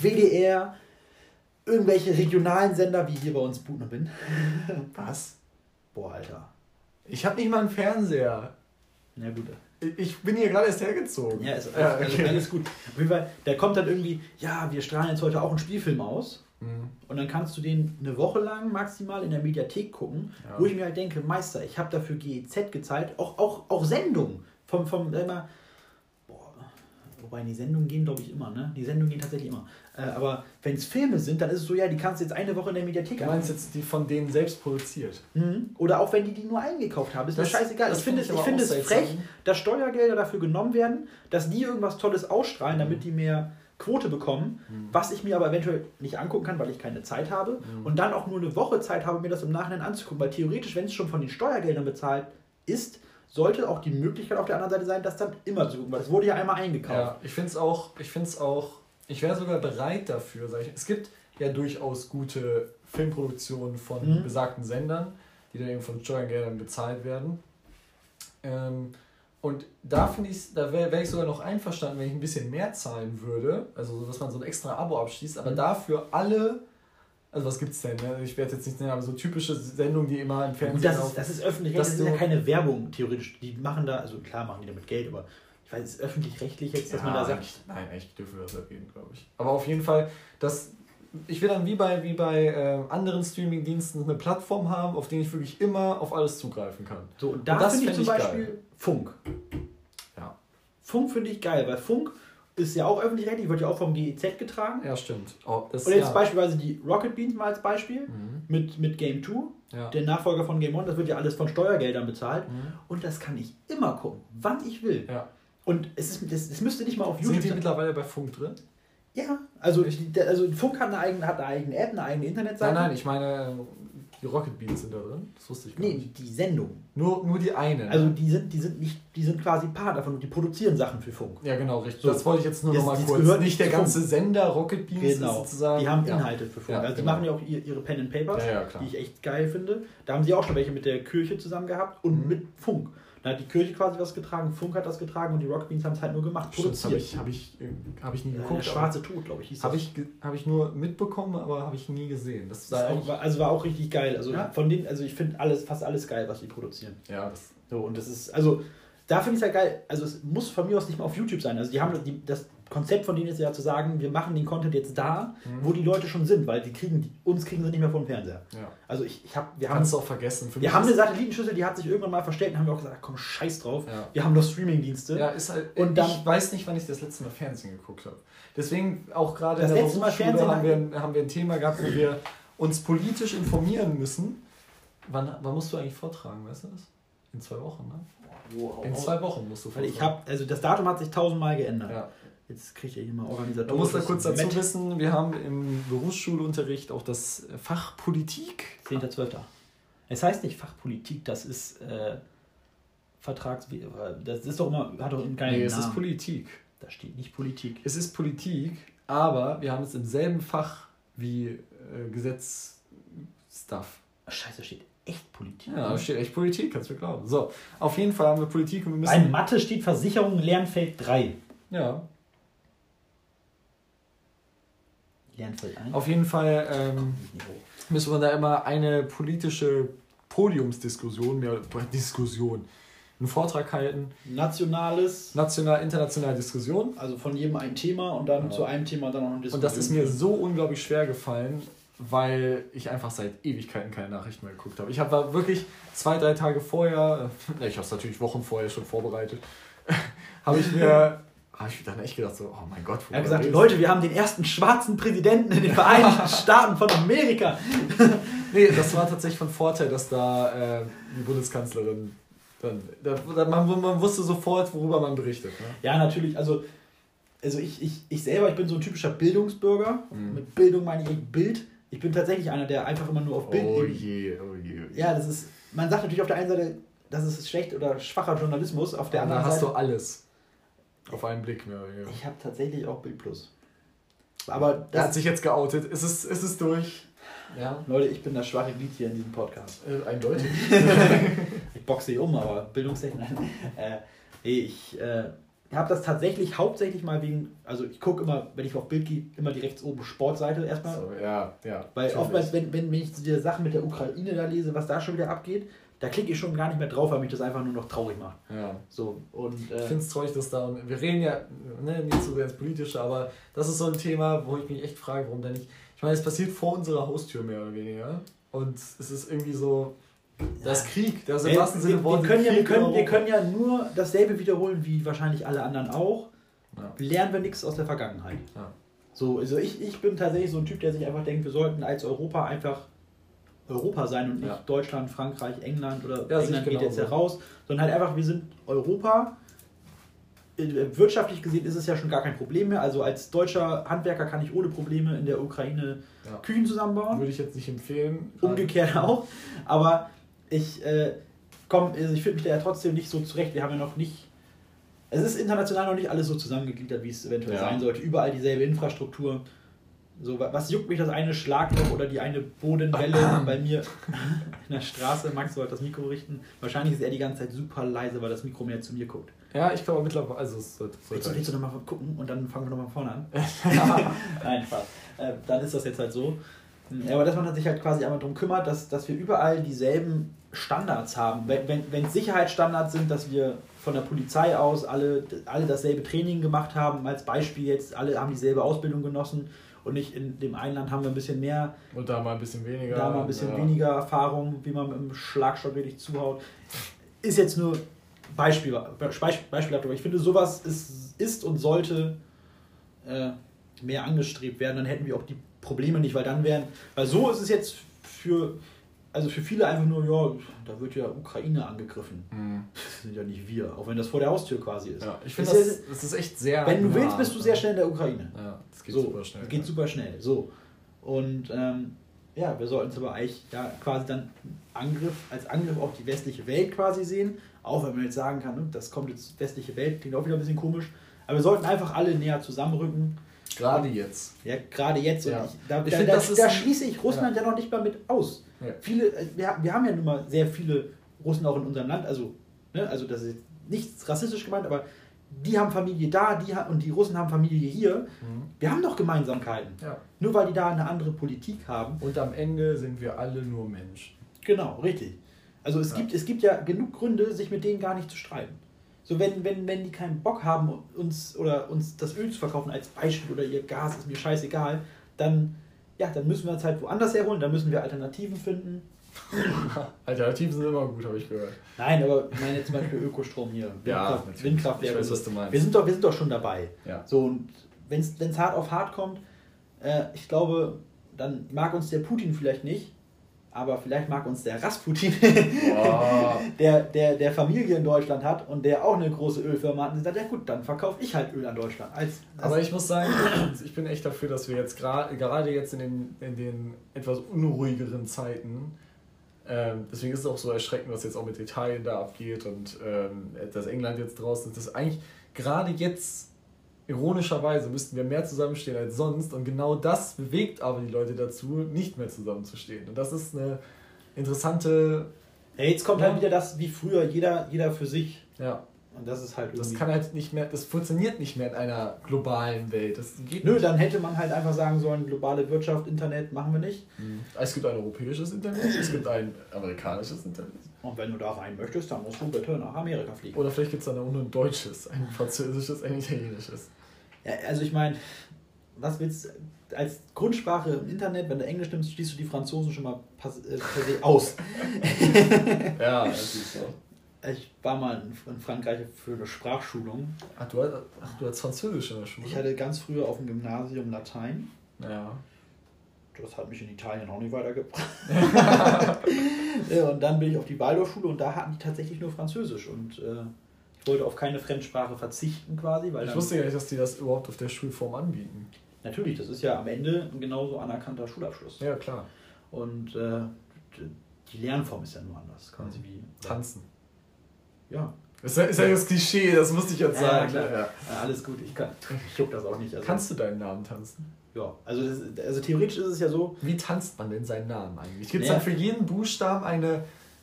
WDR, irgendwelche regionalen Sender, wie hier bei uns Buten bin. Was? Boah, Alter. Ich habe nicht mal einen Fernseher. Na gut. Ich- bin hier gerade erst hergezogen. Ja, ist Ja, alles, okay. alles gut. Auf jeden Fall, da kommt dann irgendwie, ja, wir strahlen jetzt heute auch einen Spielfilm aus. Hm. Und dann kannst du den eine Woche lang maximal in der Mediathek gucken, Ja. wo ich mir halt denke, Meister, ich habe dafür GEZ gezahlt, auch, auch, auch Sendungen. Vom, vom, sag mal, wobei die Sendungen gehen, glaube ich, immer, ne? Die Sendungen gehen tatsächlich immer. Äh, aber wenn es Filme sind, dann ist es so, ja, die kannst du jetzt eine Woche in der Mediathek Du meinst jetzt die von denen selbst produziert? Mhm. Oder auch wenn die die nur eingekauft haben. Ist mir Das- scheißegal. das ich finde, find ich auch es frech, dass Steuergelder dafür genommen werden, dass die irgendwas Tolles ausstrahlen, damit Mhm. die mehr Quote bekommen, was ich mir aber eventuell nicht angucken kann, weil ich keine Zeit habe Mhm. und dann auch nur eine Woche Zeit habe, mir das im Nachhinein anzugucken. Weil theoretisch, wenn es schon von den Steuergeldern bezahlt ist, sollte auch die Möglichkeit auf der anderen Seite sein, das dann immer zu gucken, weil es wurde ja einmal eingekauft. Ja, ich finde es auch, ich finde es auch, ich wäre sogar bereit dafür, sag ich. Es gibt ja durchaus gute Filmproduktionen von Mhm. besagten Sendern, die dann eben von Steuergeldern bezahlt werden. Ähm, und da finde ich, da wäre wär ich sogar noch einverstanden, wenn ich ein bisschen mehr zahlen würde, also so, dass man so ein extra Abo abschließt, aber Mhm. dafür alle, also was gibt's denn? Ne? Ich werde jetzt nicht nennen, aber so typische Sendungen, die immer im Fernsehen das ist, das ist öffentlich, dass das ist ja keine Werbung, theoretisch. Die machen da, also klar machen die damit Geld, aber ich weiß, es ist öffentlich-rechtlich jetzt, dass man da sagt, Nein, eigentlich dürfen wir das erwähnen, glaube ich. Aber auf jeden Fall, dass ich will dann wie bei, wie bei äh, anderen Streaming-Diensten eine Plattform haben, auf der ich wirklich immer auf alles zugreifen kann. So, und da das finde ich zum Beispiel geil. Funk. Ja. Funk finde ich geil, weil Funk ist ja auch öffentlich-rechtlich, wird ja auch vom GEZ getragen. Ja, stimmt. Oh, das, Und jetzt ja. beispielsweise die Rocket Beans mal als Beispiel Mhm. mit, mit Game 2, Ja. der Nachfolger von Game On, das wird ja alles von Steuergeldern bezahlt. Mhm. Und das kann ich immer gucken, wann ich will. ja. Und es, ist, es, es müsste nicht mal auf Sind YouTube die sein. mittlerweile bei Funk drin? Ja, also, die- also Funk hat eine eigene, hat eine eigene App, eine eigene Internetseite. Nein, nein, ich meine, die Rocket Beans sind da drin. Das wusste ich gar Nee, nicht. die Sendung. Nur, nur die eine. Also die sind, die sind nicht, die sind quasi Part davon und die produzieren Sachen für Funk. ja, genau, richtig. So. Das wollte ich jetzt nur Das- noch mal das kurz. gehört nicht der ganze Funk. Sender Rocket Beans Genau. sozusagen. Die haben ja. Inhalte für Funk. Ja, also die genau. machen ja auch ihr- ihre Pen and Papers, Ja, ja, die ich echt geil finde. Da haben sie auch schon welche mit der Kirche zusammen gehabt und Mhm. mit Funk. Da hat die Kirche quasi was getragen, Funk hat das getragen und die Rocket Beans haben es halt nur gemacht, das habe produziert. ich, hab ich, äh, hab ich nie Ja, geguckt. der schwarze Tod, glaube ich, hieß Habe das. ich, ge- hab ich nur mitbekommen, aber habe ich nie gesehen. Das sah auch, war- also war auch richtig geil. Also Ja. von denen, also ich finde alles, fast alles geil, was die produzieren. ja, das, So, und das ist, also, da finde ich es halt geil. Also, es muss von mir aus nicht mal auf YouTube sein. Also, die haben die, das Konzept von denen ist ja zu sagen, wir machen den Content jetzt da, Mhm. wo die Leute schon sind, weil die kriegen, die, uns kriegen sie nicht mehr vom Fernseher. ja. Also, ich, ich hab, wir haben, du auch vergessen. Für wir haben eine Satellitenschüssel, die hat sich irgendwann mal verstellt und haben wir auch gesagt, komm, scheiß drauf. Ja. Wir haben doch Streamingdienste. Ja, ist halt, Und dann- ich weiß nicht, wann ich das letzte Mal Fernsehen geguckt habe. Deswegen auch gerade in Das der letzte Mal Berufsschule Fernsehen- haben wir, ein- haben wir ein Thema gehabt, wo wir uns politisch informieren müssen. Wann, wann musst du eigentlich vortragen, weißt du das? In zwei Wochen, ne? Wow. In zwei Wochen musst du Weil vortragen. ich habe, also das Datum hat sich tausendmal geändert. ja. Jetzt kriegt ihr hier mal Organisator. Du musst da kurz dazu Met. wissen, wir haben im Berufsschulunterricht auch das Fach Politik. 10.12. Es heißt nicht Fachpolitik, das ist äh, Vertrags... Das ist doch immer... Hat doch keinen Nee, es Namen. ist Politik. Da steht nicht Politik. Es ist Politik, aber wir haben es im selben Fach wie äh, Gesetz-Stuff. Scheiße, steht echt Politik. Ja, da steht echt Politik, kannst du mir glauben. So, auf jeden Fall haben wir Politik und wir müssen. Bei Mathe steht Versicherung Lernfeld 3. ja, Lernfeld 1. auf jeden Fall ähm, müssen wir da immer eine politische Podiumsdiskussion, mehr oder Diskussion, einen Vortrag halten. Nationales, National, internationale Diskussion. also von jedem ein Thema und dann Ja. zu einem Thema dann noch eine Diskussion. Und das ist mir so unglaublich schwer gefallen, weil ich einfach seit Ewigkeiten keine Nachrichten mehr geguckt habe. Ich habe wirklich zwei, drei Tage vorher, äh, ich habe es natürlich Wochen vorher schon vorbereitet, habe ich mir habe ich dann echt gedacht, so, oh mein Gott. Er hat gesagt, Leute, wir haben den ersten schwarzen Präsidenten in den Vereinigten Staaten von Amerika. nee, das war tatsächlich von Vorteil, dass da äh, die Bundeskanzlerin dann, da, man, man wusste sofort, worüber man berichtet. Ne? Ja, natürlich, also, also ich, ich, ich selber, ich bin so ein typischer Bildungsbürger. Mhm. Mit Bildung meine ich Bild. Ich bin tatsächlich einer, der einfach immer nur auf Bild. Oh je, oh je, oh je. Ja, das ist, man sagt natürlich auf der einen Seite, das ist schlecht oder schwacher Journalismus, auf der anderen Seite. Da hast du alles. Auf einen Blick mehr. Ja. Ich habe tatsächlich auch Bild Plus. Aber das er hat sich jetzt geoutet. Es ist, es ist durch. Ja. Leute, ich bin das schwache Glied hier in diesem Podcast. Äh, eindeutig. ich boxe hier um, aber bildungstechnisch. äh, ich äh, habe das tatsächlich hauptsächlich mal wegen, also ich gucke immer, wenn ich auf Bild gehe, immer die rechts oben Sportseite erstmal. So, ja, ja. Weil oftmals, wenn, wenn, wenn ich diese Sachen mit der Ukraine da lese, was da schon wieder abgeht, da klicke ich schon gar nicht mehr drauf, weil mich das einfach nur noch traurig macht. Ja. So, und, äh, ich finde es traurig, dass da, und wir reden ja ne, nicht so ganz politisch, aber das ist so ein Thema, wo ich mich echt frage, warum denn nicht. Ich meine, es passiert vor unserer Haustür mehr oder weniger. Und es ist irgendwie so, das Krieg, das im wahrsten Sinne wir, wir, können ja, wir, können, wir können ja nur dasselbe wiederholen wie wahrscheinlich alle anderen auch. Ja. Lernen wir nichts aus der Vergangenheit. Ja. So, also ich, ich bin tatsächlich so ein Typ, der sich einfach denkt, wir sollten als Europa einfach Europa sein und nicht ja. Deutschland, Frankreich, England oder ja, England geht jetzt heraus, sondern halt einfach, wir sind Europa. Äh, wirtschaftlich gesehen ist es ja schon gar kein Problem mehr. Also als deutscher Handwerker kann ich ohne Probleme in der Ukraine ja. Küchen zusammenbauen. Würde ich jetzt nicht empfehlen. Umgekehrt auch. Aber ich äh, komm, also ich finde mich da ja trotzdem nicht so zurecht. Wir haben ja noch nicht. Es ist international noch nicht alles so zusammengegliedert, wie es eventuell ja. sein sollte. Überall dieselbe Infrastruktur. So, was juckt mich das eine Schlagloch oder die eine Bodenwelle bei mir in der Straße? Magst du halt das Mikro richten? Wahrscheinlich ist er die ganze Zeit super leise, weil das Mikro mehr zu mir guckt. Ja, ich glaube mittlerweile. Also, es sollte, sollte willst, du, nochmal gucken und dann fangen wir nochmal vorne an? Nein, Spaß. Äh, dann ist das jetzt halt so. Ja, aber dass man sich halt quasi einmal darum kümmert, dass, dass wir überall dieselben Standards haben. Wenn, wenn, wenn Sicherheitsstandards sind, dass wir von der Polizei aus alle, alle dasselbe Training gemacht haben, als Beispiel jetzt, alle haben dieselbe Ausbildung genossen und nicht in dem einen Land haben wir ein bisschen mehr. Und da mal ein bisschen weniger. Da mal ein bisschen ja. weniger Erfahrung, wie man mit dem Schlagstock wirklich zuhaut. Ist jetzt nur Beispiel, Beispiel, aber ich finde, sowas ist, ist und sollte äh, mehr angestrebt werden. Dann hätten wir auch die Probleme nicht, weil dann wären, weil so ist es jetzt für also für viele einfach nur, ja, da wird ja Ukraine angegriffen. Mhm. Das sind ja nicht wir, auch wenn das vor der Haustür quasi ist. Ja, ich finde, das, das, das, ist echt sehr. Wenn du willst, bist du sehr schnell in der Ukraine. Ja, das geht so, super schnell. Das geht ja. super schnell. So. Und ähm, ja, wir sollten es aber eigentlich ja, quasi dann Angriff, als Angriff auf die westliche Welt quasi sehen. Auch wenn man jetzt sagen kann, ne, das kommt jetzt westliche Welt, klingt auch wieder ein bisschen komisch. Aber wir sollten einfach alle näher zusammenrücken. Gerade jetzt. Ja, gerade jetzt. Ja. Ich, da, ich da, da, da schließe ich Russland ja. ja noch nicht mal mit aus. Ja. Viele, äh, wir, wir haben ja nun mal sehr viele Russen auch in unserem Land, also, ne, also das ist nichts rassistisch gemeint, aber die haben Familie da, die und die Russen haben Familie hier. Mhm. Wir haben doch Gemeinsamkeiten. Ja. Nur weil die da eine andere Politik haben. Und am Ende sind wir alle nur Menschen. Genau, richtig. Also es, ja. gibt, es gibt ja genug Gründe, sich mit denen gar nicht zu streiten. So, wenn, wenn, wenn die keinen Bock haben, uns oder uns das Öl zu verkaufen als Beispiel oder ihr Gas ist mir scheißegal, dann ja, dann müssen wir uns halt woanders herholen, dann müssen wir Alternativen finden. Alternativen sind immer gut, habe ich gehört. Nein, aber ich meine jetzt zum Beispiel Ökostrom hier, Windkraft, ja, Windkraftwerke. Ich weiß, was du meinst. Wir sind doch, wir sind doch schon dabei. Ja. So, und wenn es hart auf hart kommt, äh, ich glaube, dann mag uns der Putin vielleicht nicht, aber vielleicht mag uns der Rasputin, wow. der, der, der Familie in Deutschland hat und der auch eine große Ölfirma hat, und sagt, ja gut, dann verkaufe ich halt Öl an Deutschland. Als, als aber ich muss sagen, ich bin echt dafür, dass wir jetzt gerade jetzt in den, in den etwas unruhigeren Zeiten, ähm, deswegen ist es auch so erschreckend, was jetzt auch mit Italien da abgeht und ähm, dass England jetzt draußen ist, dass eigentlich gerade jetzt ironischerweise müssten wir mehr zusammenstehen als sonst und genau das bewegt aber die Leute dazu, nicht mehr zusammenzustehen. Und das ist eine interessante. Ja, jetzt kommt halt wieder das wie früher, jeder, jeder für sich. Ja. Und das ist halt Das kann halt nicht mehr, das funktioniert nicht mehr in einer globalen Welt. Das geht Nö, nicht. dann hätte man halt einfach sagen sollen, globale Wirtschaft, Internet machen wir nicht. Mhm. Es gibt ein europäisches Internet, es gibt ein amerikanisches Internet. Und wenn du da rein möchtest, dann musst du bitte nach Amerika fliegen. Oder vielleicht gibt es dann auch nur ein deutsches, ein französisches, ein italienisches. Ja, also ich meine, was willst du als Grundsprache im Internet, wenn du Englisch nimmst, schließt du die Franzosen schon mal per, äh, per se aus. ja, das ist so. Ich war mal in Frankreich für eine Sprachschulung. Ach, du, ach, du hast Französisch in der Schule? Ich hatte ganz früher auf dem Gymnasium Latein. Ja. Das hat mich in Italien auch nicht weitergebracht. und dann bin ich auf die Waldorfschule und da hatten die tatsächlich nur Französisch. Und äh, ich wollte auf keine Fremdsprache verzichten quasi. Weil ich wusste gar nicht, dass die das überhaupt auf der Schulform anbieten. Natürlich, das ist ja am Ende ein genauso anerkannter Schulabschluss. Ja, klar. Und äh, die Lernform ist ja nur anders, quasi mhm. wie. Tanzen. Ja. Das ist ja das Klischee, das musste ich jetzt sagen. Ja, ja. alles gut, ich kann. Ich juck das auch nicht. Also. Kannst du deinen Namen tanzen? Ja, also, das, also theoretisch ist es ja so. Wie tanzt man denn seinen Namen eigentlich? Gibt es naja. dann für jeden Buchstaben eine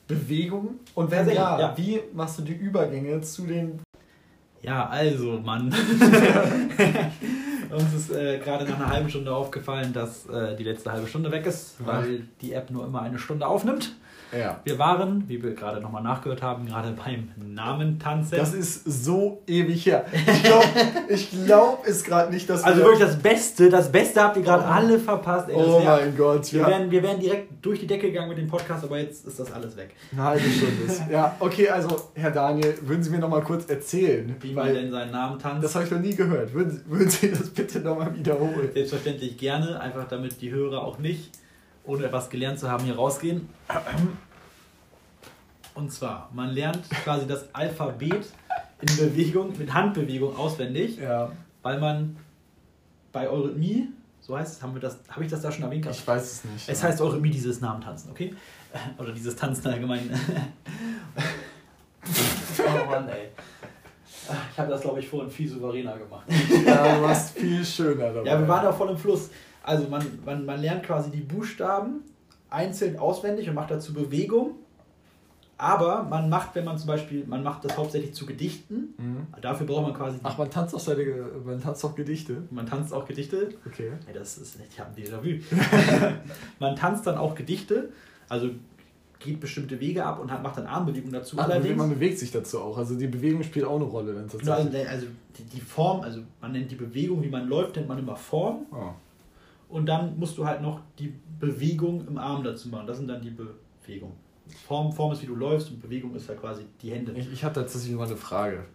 Bewegung? Und wenn ja, ja, wie machst du die Übergänge zu den. Ja, also, Mann. Uns ist äh, gerade nach einer halben Stunde aufgefallen, dass äh, die letzte halbe Stunde weg ist, weil die App nur immer eine Stunde aufnimmt. Ja. Wir waren, wie wir gerade nochmal nachgehört haben, gerade beim Namentanzen. Das ist so ewig her. Ich glaube ich glaub es gerade nicht, dass Also wirklich das Beste, das Beste habt ihr gerade oh. alle verpasst. Ey, oh wär, mein Gott, wir, ja. wären, wir wären direkt durch die Decke gegangen mit dem Podcast, aber jetzt ist das alles weg. Eine halbe Stunde ist. Ja, okay, also Herr Daniel, würden Sie mir nochmal kurz erzählen, wie man denn seinen Namen tanzt? Das habe ich noch nie gehört. Würden, würden Sie das bitte nochmal wiederholen? Selbstverständlich gerne, einfach damit die Hörer auch nicht ohne etwas gelernt zu haben, hier rausgehen. Und zwar, man lernt quasi das Alphabet in Bewegung, mit Handbewegung auswendig, ja. weil man bei Eurythmie, so heißt es, haben wir das, habe ich das da schon erwähnt? Ich weiß es nicht. Es ja. heißt Eurythmie, dieses Namen tanzen, okay? Oder dieses Tanzen allgemein. oh Mann, ey. Ich habe das, glaube ich, vorhin viel souveräner gemacht. Ja, du warst viel schöner dabei. Ja, wir waren da voll im Fluss. Also man, man, man lernt quasi die Buchstaben einzeln auswendig und macht dazu Bewegung. Aber man macht, wenn man zum Beispiel, man macht das hauptsächlich zu Gedichten. Mhm. Dafür braucht man quasi. Ach, man tanzt auch seine, man tanzt auch Gedichte. Man tanzt auch Gedichte. Okay. Ja, das ist nicht, ich habe ein Déjà-vu. man tanzt dann auch Gedichte, also geht bestimmte Wege ab und hat, macht dann Armbewegungen dazu. Ach, allerdings. Man bewegt sich dazu auch. Also die Bewegung spielt auch eine Rolle dann tatsächlich. Also, also die, die, Form, also man nennt die Bewegung, wie man läuft, nennt man immer Form. Oh. Und dann musst du halt noch die Bewegung im Arm dazu machen. Das sind dann die Bewegungen. Form, Form ist, wie du läufst und Bewegung ist ja quasi die Hände. Ich, ich habe tatsächlich mal eine Frage.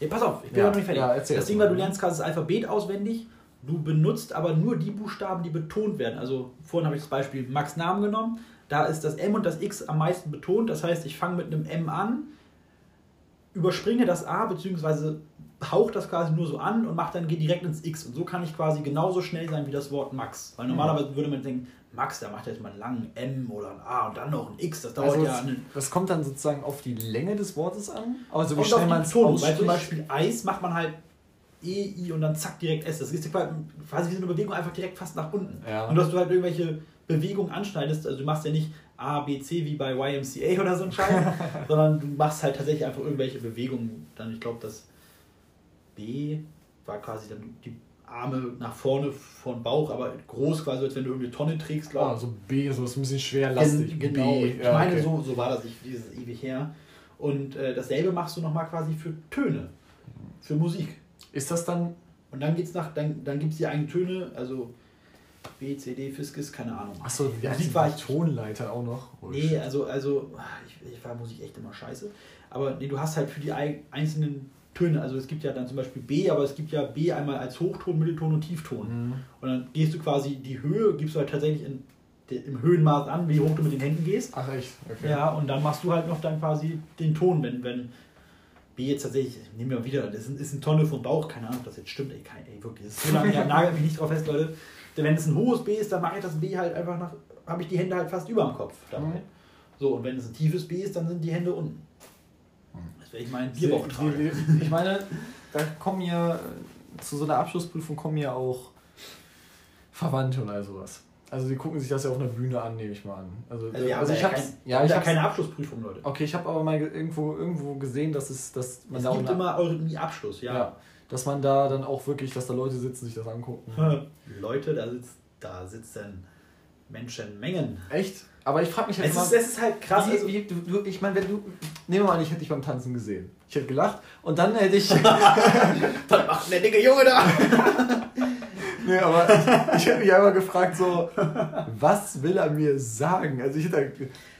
Ja, pass auf, ich bin ja. noch nicht fertig. Ja, das Ding war, du lernst quasi das Alphabet auswendig, du benutzt aber nur die Buchstaben, die betont werden. Also vorhin habe ich das Beispiel Max Namen genommen, da ist das M und das X am meisten betont. Das heißt, ich fange mit einem M an, überspringe das A, beziehungsweise haucht das quasi nur so an und macht dann geht direkt ins X. Und so kann ich quasi genauso schnell sein wie das Wort Max. Weil normalerweise würde man denken, Max, der macht jetzt mal einen langen M oder ein A und dann noch ein X. Das dauert also ja. Das kommt dann sozusagen auf die Länge des Wortes an? Also wie schnell man es Weil zum Beispiel Eis macht man halt E, I und dann zack direkt S. Das ist quasi wie so eine Bewegung einfach direkt fast nach unten. Ja. Und dass du halt irgendwelche Bewegungen anschneidest, also du machst ja nicht A, B, C wie bei YMCA oder so ein Scheiß, sondern du machst halt tatsächlich einfach irgendwelche Bewegungen. Dann, ich glaube, das B war quasi dann die Arme nach vorne von Bauch, aber groß quasi, als wenn du irgendeine Tonne trägst, glaube ich. Ah, so B, so ist ein bisschen schwer lastig. Genau, B. ich ja, meine, okay. so, so war das, ich, dieses ewig her. Und äh, dasselbe machst du nochmal quasi für Töne, für Musik. Ist das dann. Und dann geht's nach, dann, dann gibt es die eigenen Töne, also B, C, D, Fiskis, keine Ahnung. Achso, ja, Musik war ich. Tonleiter auch noch? Oh, nee, also, also ich, ich war Musik echt immer scheiße. Aber nee, du hast halt für die einzelnen Töne. Also es gibt ja dann zum Beispiel B, aber es gibt ja B einmal als Hochton, Mittelton und Tiefton. Mhm. Und dann gehst du quasi die Höhe, gibst du halt tatsächlich in, im Höhenmaß an, wie hoch du mit den Händen gehst. Ach echt? Okay. Ja, und dann machst du halt noch dann quasi den Ton, wenn, wenn B jetzt tatsächlich, nehmen wir wieder, das ist, eine Tonne vom Bauch, keine Ahnung, ob das jetzt stimmt, ey, kein, ey wirklich, so lange, ja, nagelt mich nicht drauf fest, Leute. Denn wenn es ein hohes B ist, dann mache ich das B halt einfach nach, habe ich die Hände halt fast über dem Kopf dabei. Mhm. So, und wenn es ein tiefes B ist, dann sind die Hände unten. Ich mein Bierbauch tragen. Ich meine, da kommen ja, zu so einer Abschlussprüfung kommen ja auch Verwandte und all sowas. Also die gucken sich das ja auf einer Bühne an, nehme ich mal an. Also, also, ja, also ich habe ja, ich hab keine Abschlussprüfung, Leute. Okay, ich habe aber mal irgendwo, irgendwo gesehen, dass es, dass man es da gibt immer Eurythmie-Abschluss, ja. ja. Dass man da dann auch wirklich, dass da Leute sitzen, sich das angucken. Leute, da sitzt, da sitzen Menschenmengen. Echt? Aber ich frage mich halt es immer, ist, es ist halt krass. Wie, also, wie, du, du, ich meine, wenn du, nehmen wir mal an, ich hätte dich beim Tanzen gesehen. Ich hätte gelacht und dann hätte ich. dann macht der dicke Junge da. nee, aber ich, ich habe mich einmal gefragt, so, was will er mir sagen? Also ich hätte.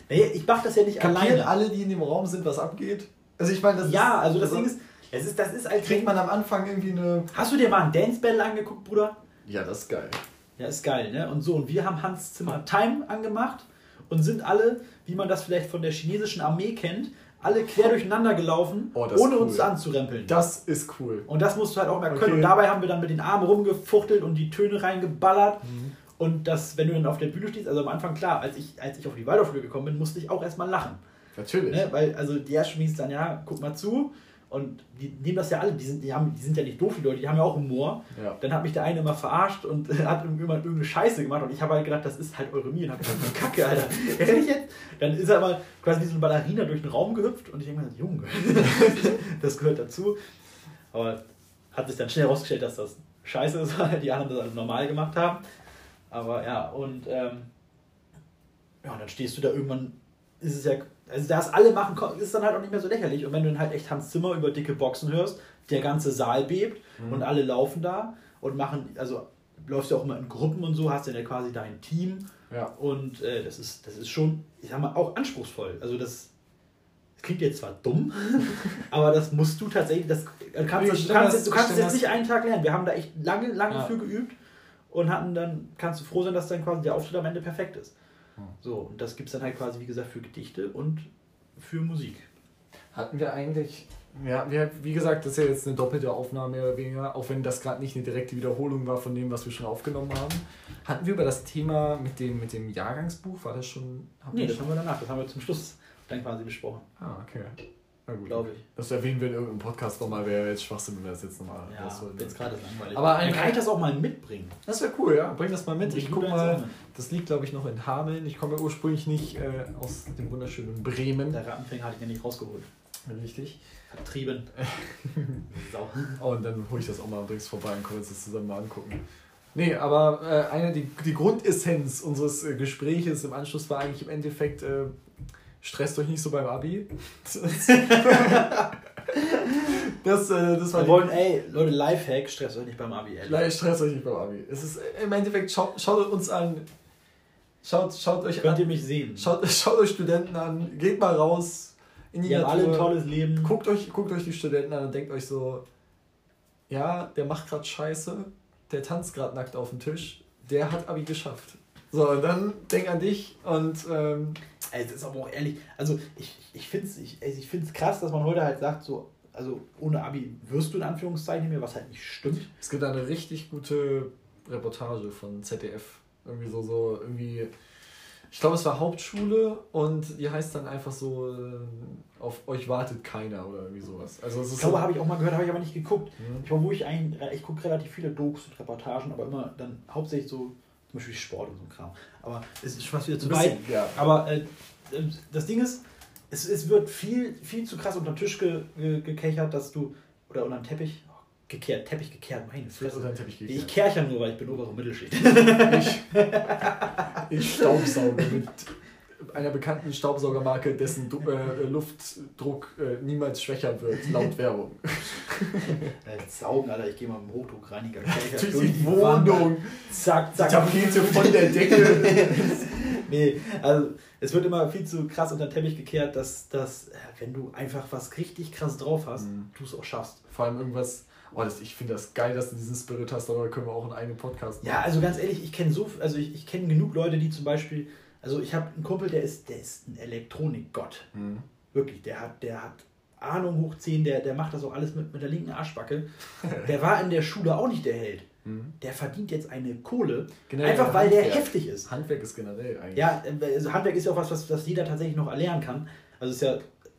Nee, ich mache das ja nicht alleine. alle, die in dem Raum sind, was abgeht? Also ich meine, das Ja, ist, also das Ding ist, es ist, das ist als Kriegt man am Anfang irgendwie eine. Hast du dir mal ein Dance Battle angeguckt, Bruder? Ja, das ist geil. Ja, ist geil, ne? Und so, und wir haben Hans Zimmer Time angemacht und sind alle, wie man das vielleicht von der chinesischen Armee kennt, alle quer durcheinander gelaufen, Oh, ohne cool. uns anzurempeln. Das ist cool. Und das musst du halt auch Okay. können. Und dabei haben wir dann mit den Armen rumgefuchtelt und die Töne reingeballert. Mhm. Und das, wenn du dann auf der Bühne stehst, also am Anfang klar, als ich, als ich auf die Waldorfschule gekommen bin, musste ich auch erstmal lachen. Natürlich. Ne? Weil, also die ersten hieß dann, ja, guck mal zu. Und die nehmen das ja alle, die sind, die, haben, die sind ja nicht doof, die Leute, die haben ja auch Humor. Ja. Dann hat mich der eine immer verarscht und hat irgendwann irgendeine Scheiße gemacht und ich habe halt gedacht, das ist halt eure. Und Kacke, Alter. Ehrlich jetzt? Dann ist er aber quasi wie so eine Ballerina durch den Raum gehüpft und ich denke mir, Junge, das gehört dazu. Aber hat sich dann schnell herausgestellt, dass das scheiße ist, weil die anderen das alles normal gemacht haben. Aber ja, und ähm, ja, und dann stehst du da irgendwann, ist es ja, also das alle machen, ist dann halt auch nicht mehr so lächerlich. Und wenn du dann halt echt Hans Zimmer über dicke Boxen hörst, der ganze Saal bebt Mhm. und alle laufen da und machen, also läufst du auch immer in Gruppen und so, hast dann ja quasi dein Team Ja. und äh, das, ist, das ist schon, ich sag mal, auch anspruchsvoll. Also das, das klingt jetzt zwar dumm, aber das musst du tatsächlich, das äh, kannst, Ich du kannst, das- du kannst es jetzt das- nicht einen Tag lernen. Wir haben da echt lange, lange Ja. für geübt und hatten dann, kannst du froh sein, dass dann quasi der Auftritt am Ende perfekt ist. So, und das gibt es dann halt quasi, wie gesagt, für Gedichte und für Musik. Hatten wir eigentlich. Ja, wir, wie gesagt, das ist ja jetzt eine doppelte Aufnahme mehr oder weniger, auch wenn das gerade nicht eine direkte Wiederholung war von dem, was wir schon aufgenommen haben. Hatten wir über das Thema mit dem, mit dem Jahrgangsbuch, war das schon. haben Nee, das schon? haben wir danach, das haben wir zum Schluss dann quasi besprochen, Ah, okay. Na gut. glaube ich. Das erwähnen wir in irgendeinem Podcast nochmal, wäre jetzt Schwachsinn, wenn wir das jetzt nochmal Ja, rausholen. jetzt gerade langweilig. Aber dann ein- kann ich das auch mal mitbringen. Das wäre cool, ja. Bring das mal mit. Ich Bring guck mal. Das liegt, glaube ich, noch in Hameln. Ich komme ursprünglich nicht äh, aus dem wunderschönen Bremen. Der Rattenfänger hatte ich ja nicht rausgeholt. Richtig. Vertrieben. Sau. Oh, und dann hole ich das auch mal und bring's vorbei und können uns das zusammen mal angucken. Nee, aber äh, eine, die, die Grundessenz unseres äh, Gespräches im Anschluss war eigentlich im Endeffekt, äh, stresst euch nicht so beim Abi. das, äh, das war Wir wollen, ey, Leute, Lifehack, stress euch nicht beim Abi. Nein, stresst euch nicht beim Abi. Es ist im Endeffekt, schaut, schaut uns an. Schaut, schaut euch Könnt an. ihr mich sehen? Schaut, schaut euch Studenten an. Geht mal raus in die Die haben alle ein Natur. tolles Leben. Guckt euch, guckt euch die Studenten an und denkt euch so, ja, der macht gerade Scheiße, der tanzt gerade nackt auf dem Tisch, der hat Abi geschafft. So, und dann denk an dich und ähm, Ey, das ist aber auch ehrlich, also ich, ich finde es ich, ich find's krass, dass man heute halt sagt, so, also ohne Abi wirst du in Anführungszeichen mehr, was halt nicht stimmt. es gibt eine richtig gute Reportage von ZDF. Irgendwie so, so, irgendwie, ich glaube, es war Hauptschule und die heißt dann einfach so, äh, auf euch wartet keiner oder irgendwie sowas. Also es ist Ich glaube, so, habe ich auch mal gehört, habe ich aber nicht geguckt. Mhm. Ich meine, wo ich eigentlich, ich gucke relativ viele Dokus und Reportagen, aber immer dann hauptsächlich so, zum Beispiel Sport und so ein Kram. Aber es ist schon fast wieder zu weit. ja. Aber äh, das Ding ist, es, es wird viel, viel zu krass unter den Tisch ge, ge, gekechert, dass du, oder unter den Teppich, oh, gekehrt, Teppich gekehrt, meine Fresse. unter den Teppich Ich gekehrt. kerche nur, weil ich bin obere Mittelschicht. Ich, ich staubsauge mit einer bekannten Staubsaugermarke, dessen Du- äh, Luftdruck äh, niemals schwächer wird, laut Werbung. Saugen, Alter, ich gehe mal mit dem Hochdruckreiniger. Durch die Wohnung, Zack, zack. Tapete von der Decke. nee, also es wird immer viel zu krass unter den Teppich gekehrt, dass, dass äh, wenn du einfach was richtig krass drauf hast, Mhm. du es auch schaffst. Vor allem irgendwas, oh, das, ich finde das geil, dass du diesen Spirit hast, darüber können wir auch in einem Podcast Ja, also ganz ehrlich, ich kenne so, also ich, ich kenne genug Leute, die zum Beispiel, also ich habe einen Kumpel, der ist, der ist ein Elektronikgott. Mhm. Wirklich, der hat, der hat Ahnung hoch 10, der, der macht das auch alles mit, mit der linken Arschbacke. Der war in der Schule auch nicht der Held. Mhm. Der verdient jetzt eine Kohle, Generell einfach weil der Handwerk. heftig ist. Handwerk ist generell eigentlich. Ja, also Handwerk ist ja auch was, was, was jeder tatsächlich noch erlernen kann. Also ist ja,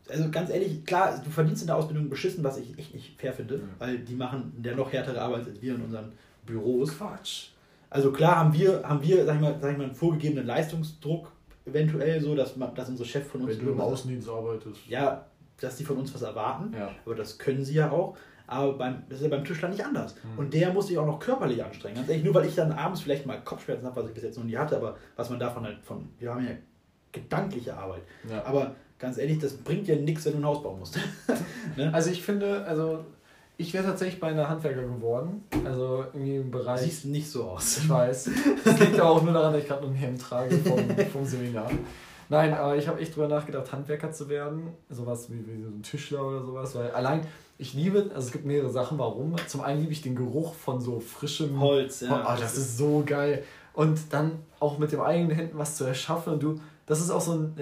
also ganz ehrlich, klar, du verdienst in der Ausbildung beschissen, was ich echt nicht fair finde, Ja. weil die machen der noch härtere Arbeit als wir in unseren Büros. Quatsch. Also klar haben wir, haben wir, sag ich mal, sag ich mal, einen vorgegebenen Leistungsdruck eventuell so, dass, man, dass unsere Chef von uns Wenn du im Außendienst arbeitest. ja, dass die von uns was erwarten, Ja. aber das können sie ja auch. Aber beim, das ist ja beim Tischler nicht anders. Mhm. Und der muss sich auch noch körperlich anstrengen. Ganz ehrlich, nur weil ich dann abends vielleicht mal Kopfschmerzen habe, was ich bis jetzt noch nie hatte, aber was man davon halt von, wir haben ja gedankliche Arbeit. Ja. Aber ganz ehrlich, das bringt ja nichts, wenn du ein Haus bauen musst. ne? Also ich finde, also ich wäre tatsächlich bei einer Handwerker geworden. Also irgendwie im Bereich. Siehst nicht so aus. Ich weiß. Das liegt aber auch nur daran, dass ich gerade noch ein Hemd trage vom, vom Seminar. Nein, aber ich habe echt drüber nachgedacht, Handwerker zu werden. Sowas wie, wie so ein Tischler oder sowas. Weil allein, ich liebe, also es gibt mehrere Sachen, warum. Zum einen liebe ich den Geruch von so frischem Holz. Ja, oh, das ist so geil. Und dann auch mit den eigenen Händen was zu erschaffen. Und du, das ist auch so ein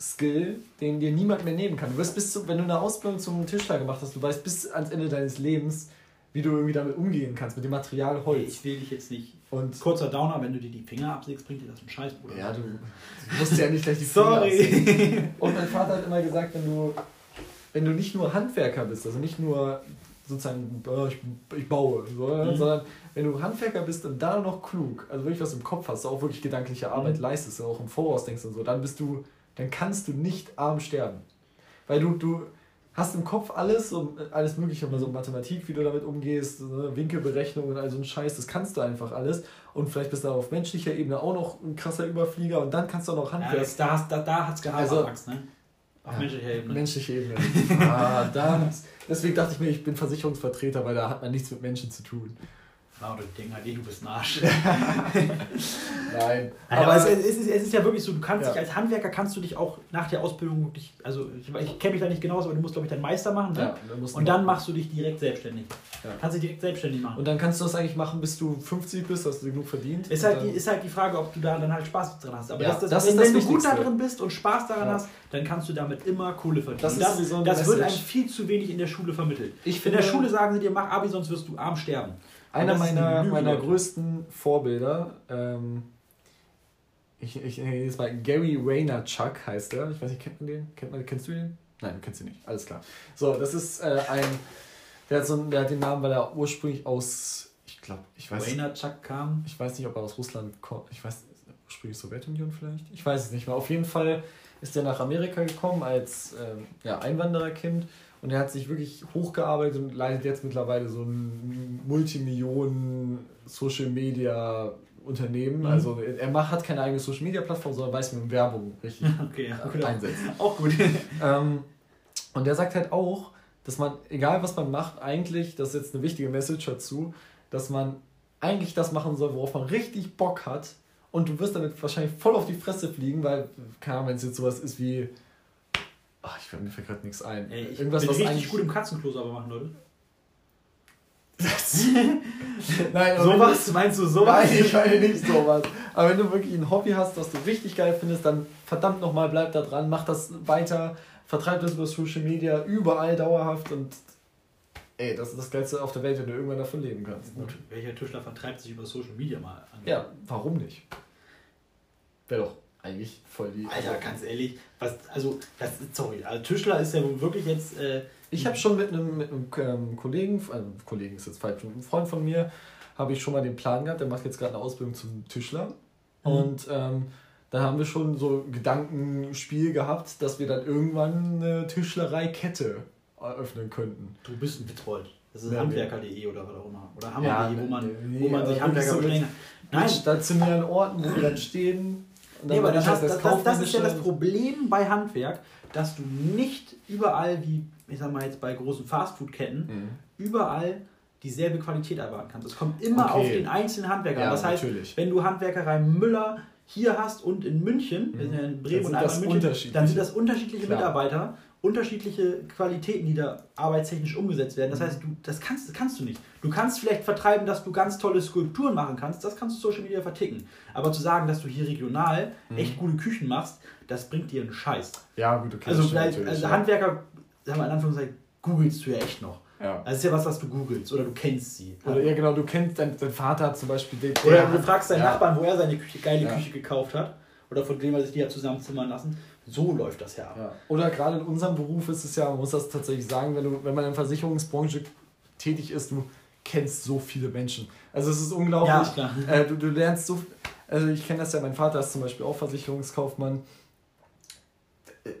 Life-Skill, den dir niemand mehr nehmen kann. Du wirst bis zu, wenn du eine Ausbildung zum Tischler gemacht hast, du weißt bis ans Ende deines Lebens, wie du irgendwie damit umgehen kannst, mit dem Material Holz. Ich will dich jetzt nicht. Und Kurzer Downer, wenn du dir die Finger absägst, bringt dir das einen Scheiß, Bruder. ja, du, du musst ja nicht gleich die Sorry. Finger absägen. Und mein Vater hat immer gesagt, wenn du, wenn du nicht nur Handwerker bist, also nicht nur sozusagen, äh, ich, ich baue, so, Mhm. sondern wenn du Handwerker bist und dann noch klug, also wirklich was im Kopf hast, auch wirklich gedankliche Arbeit Mhm. leistest und auch im Voraus denkst und so, dann bist du, dann kannst du nicht arm sterben. Weil du, du hast im Kopf alles, so, alles mögliche, so Mathematik, wie du damit umgehst, ne, Winkelberechnung und all so ein Scheiß, das kannst du einfach alles. Und vielleicht bist du auf menschlicher Ebene auch noch ein krasser Überflieger und dann kannst du auch noch Ja, Handwerk. das, da, da, da hat es gehabt, Also- Max, ne? Auf Ja, menschlicher Ebene. Menschliche Ebene. ah, da, deswegen dachte ich mir, ich bin Versicherungsvertreter, weil da hat man nichts mit Menschen zu tun. Wow, du Ding halt eh, du bist ein Arsch. Nein. Aber, es, es, ist, es ist ja wirklich so, du kannst Ja. dich als Handwerker kannst du dich auch nach der Ausbildung wirklich, also ich, ich kenne mich da nicht genau aus, aber du musst glaube ich deinen Meister machen, ne? ja, dann musst du Und dann machst du dich direkt selbstständig. Ja. Kannst dich direkt selbstständig machen. Und dann kannst du das eigentlich machen, bis du 50 bist, hast du genug verdient. ist halt, die, ist halt die Frage, ob du da dann halt Spaß dran hast. Aber Ja, das, das, das wenn, ist das wenn du gut da drin bist und Spaß daran Ja. hast, dann kannst du damit immer Kohle verdienen. Das ist das, eine das wird einem viel zu wenig in der Schule vermittelt. ich In finde, der Schule sagen sie dir, mach Abi, sonst wirst du arm sterben. Einer meiner, Lüge, meiner Leute. größten Vorbilder, ähm, ich, ich nenne jetzt mal Gary Vaynerchuk heißt er. Ich weiß nicht, kennt man den? Kennt man, kennst du den? Nein, du kennst ihn nicht. Alles klar. So, das ist äh, ein, der hat, so, einen- der hat den Namen, weil er ursprünglich aus, ich glaube, ich weiß Wayner Chuck kam. Ich weiß nicht, ob er aus Russland kommt. Ich weiß, ursprünglich Sowjetunion vielleicht? Ich weiß es nicht mehr. Auf jeden Fall ist er nach Amerika gekommen als ähm, ja, Einwandererkind und er hat sich wirklich hochgearbeitet und leitet jetzt mittlerweile so ein Multimillionen Social Media Unternehmen. Mhm. Also er macht, hat keine eigene Social Media Plattform, sondern weiß, wie man Werbung richtig Okay, ja, gut. einsetzt. Auch gut. Ähm, und der sagt halt auch, dass man, egal was man macht, eigentlich, das ist jetzt eine wichtige Message dazu, dass man eigentlich das machen soll, worauf man richtig Bock hat. Und du wirst damit wahrscheinlich voll auf die Fresse fliegen, weil, keine Ahnung, wenn es jetzt sowas ist wie. Ach, ich mir fällt gerade nichts ein. Ey, ich Irgendwas, bin was richtig eigentlich. gut im Katzenklo sauber machen, Leute. Nein, aber Sowas? Meinst du sowas? Nein, ich meine nicht sowas. Aber wenn du wirklich ein Hobby hast, was du richtig geil findest, dann verdammt nochmal bleib da dran, mach das weiter, vertreib das über Social Media, überall dauerhaft und ey, das ist das Geilste auf der Welt, wenn du irgendwann davon leben kannst. Ne? Gut, welcher Tischler vertreibt sich über Social Media mal an? Ja, warum nicht? Wäre doch eigentlich voll die. Alter, ganz ehrlich, was, also, das, sorry, also Tischler ist ja wirklich jetzt, äh, Ich habe schon mit einem, mit einem ähm, Kollegen, also Kollegen ist jetzt falsch, einem Freund von mir, habe ich schon mal den Plan gehabt, der macht jetzt gerade eine Ausbildung zum Tischler. Mhm. Und ähm, da haben wir schon so ein Gedankenspiel gehabt, dass wir dann irgendwann eine Tischlereikette eröffnen könnten. du bist ein Witzbold. Das ist Ja, handwerker.de oder was auch immer. Oder Ja, hammer.de, wo man, wo man sich Handwerker so bestellen kann. Mit Nein, stationären Orten, wo wir dann stehen. Nee, aber mache das, halt das, das, das ist ja das. Problem bei Handwerk, dass du nicht überall, wie ich sag mal jetzt bei großen Fastfood-Ketten, Mhm. überall dieselbe Qualität erwarten kannst. Es kommt immer Okay. auf den einzelnen Handwerker. an. Ja, das heißt, natürlich. wenn du Handwerkerei Müller hier hast und in München, wir sind ja in Bremen Dann und einmal das in München, unterschiedliche. dann sind das unterschiedliche Klar. Mitarbeiter, unterschiedliche Qualitäten, die da arbeitstechnisch umgesetzt werden. Mhm. Das heißt, du, das, kannst, das kannst du nicht. Du kannst vielleicht vertreiben, dass du ganz tolle Skulpturen machen kannst, das kannst du Social Media verticken. Aber zu sagen, dass du hier regional Mhm. echt gute Küchen machst, das bringt dir einen Scheiß. Ja, gut, okay. Also, vielleicht, also ja. Handwerker, sagen wir in Anführungszeichen, googelst du ja echt noch. Ja. Das ist ja was, was du googelst oder du kennst sie. Oder ja, genau, du kennst, dein, dein Vater zum Beispiel den. Oder der du fragst deinen ja. Nachbarn, wo er seine Küche, geile. Küche gekauft hat. Oder von dem er sich die hat zusammenzimmern lassen. So läuft das ja ab. Oder gerade in unserem Beruf ist es ja, man muss das tatsächlich sagen, wenn, du, wenn man in der Versicherungsbranche tätig ist, du kennst so viele Menschen. Also es ist unglaublich. Ja. Äh, du, du lernst so. Also ich kenne das ja, mein Vater ist zum Beispiel auch Versicherungskaufmann.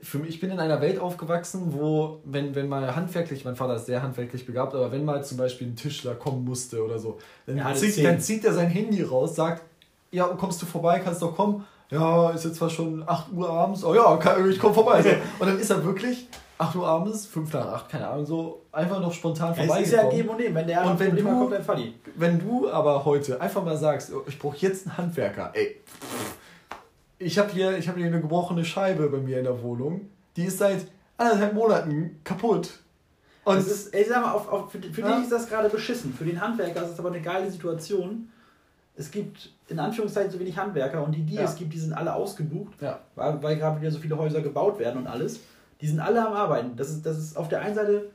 Für mich, ich bin in einer Welt aufgewachsen, wo, wenn, wenn mal handwerklich, mein Vater ist sehr handwerklich begabt, aber wenn mal zum Beispiel ein Tischler kommen musste oder so, dann, hatte zieht, dann zieht er sein Handy raus, sagt, ja, kommst du vorbei, kannst doch kommen. Ja, ist jetzt zwar schon 8 Uhr abends, oh ja, ich komme vorbei. Und dann ist er wirklich 8 Uhr abends, 5 nach 8, keine Ahnung, so einfach noch spontan Ja, es ist ja geben und nehmen. Wenn der und wenn du, kommt der Falli. wenn du aber heute einfach mal sagst, oh, ich brauche jetzt einen Handwerker, ey, ich habe hier, ich hab hier eine gebrochene Scheibe bei mir in der Wohnung, die ist seit anderthalb Monaten kaputt. Und ist, ey, sag mal, auf, auf, für, für Ja. dich ist das gerade beschissen. Für den Handwerker ist es aber eine geile Situation. Es gibt in Anführungszeichen so wenig Handwerker und die, die Ja. es gibt, die sind alle ausgebucht, Ja. weil, weil gerade wieder so viele Häuser gebaut werden und alles. Die sind alle am Arbeiten. Das ist, das ist auf der einen Seite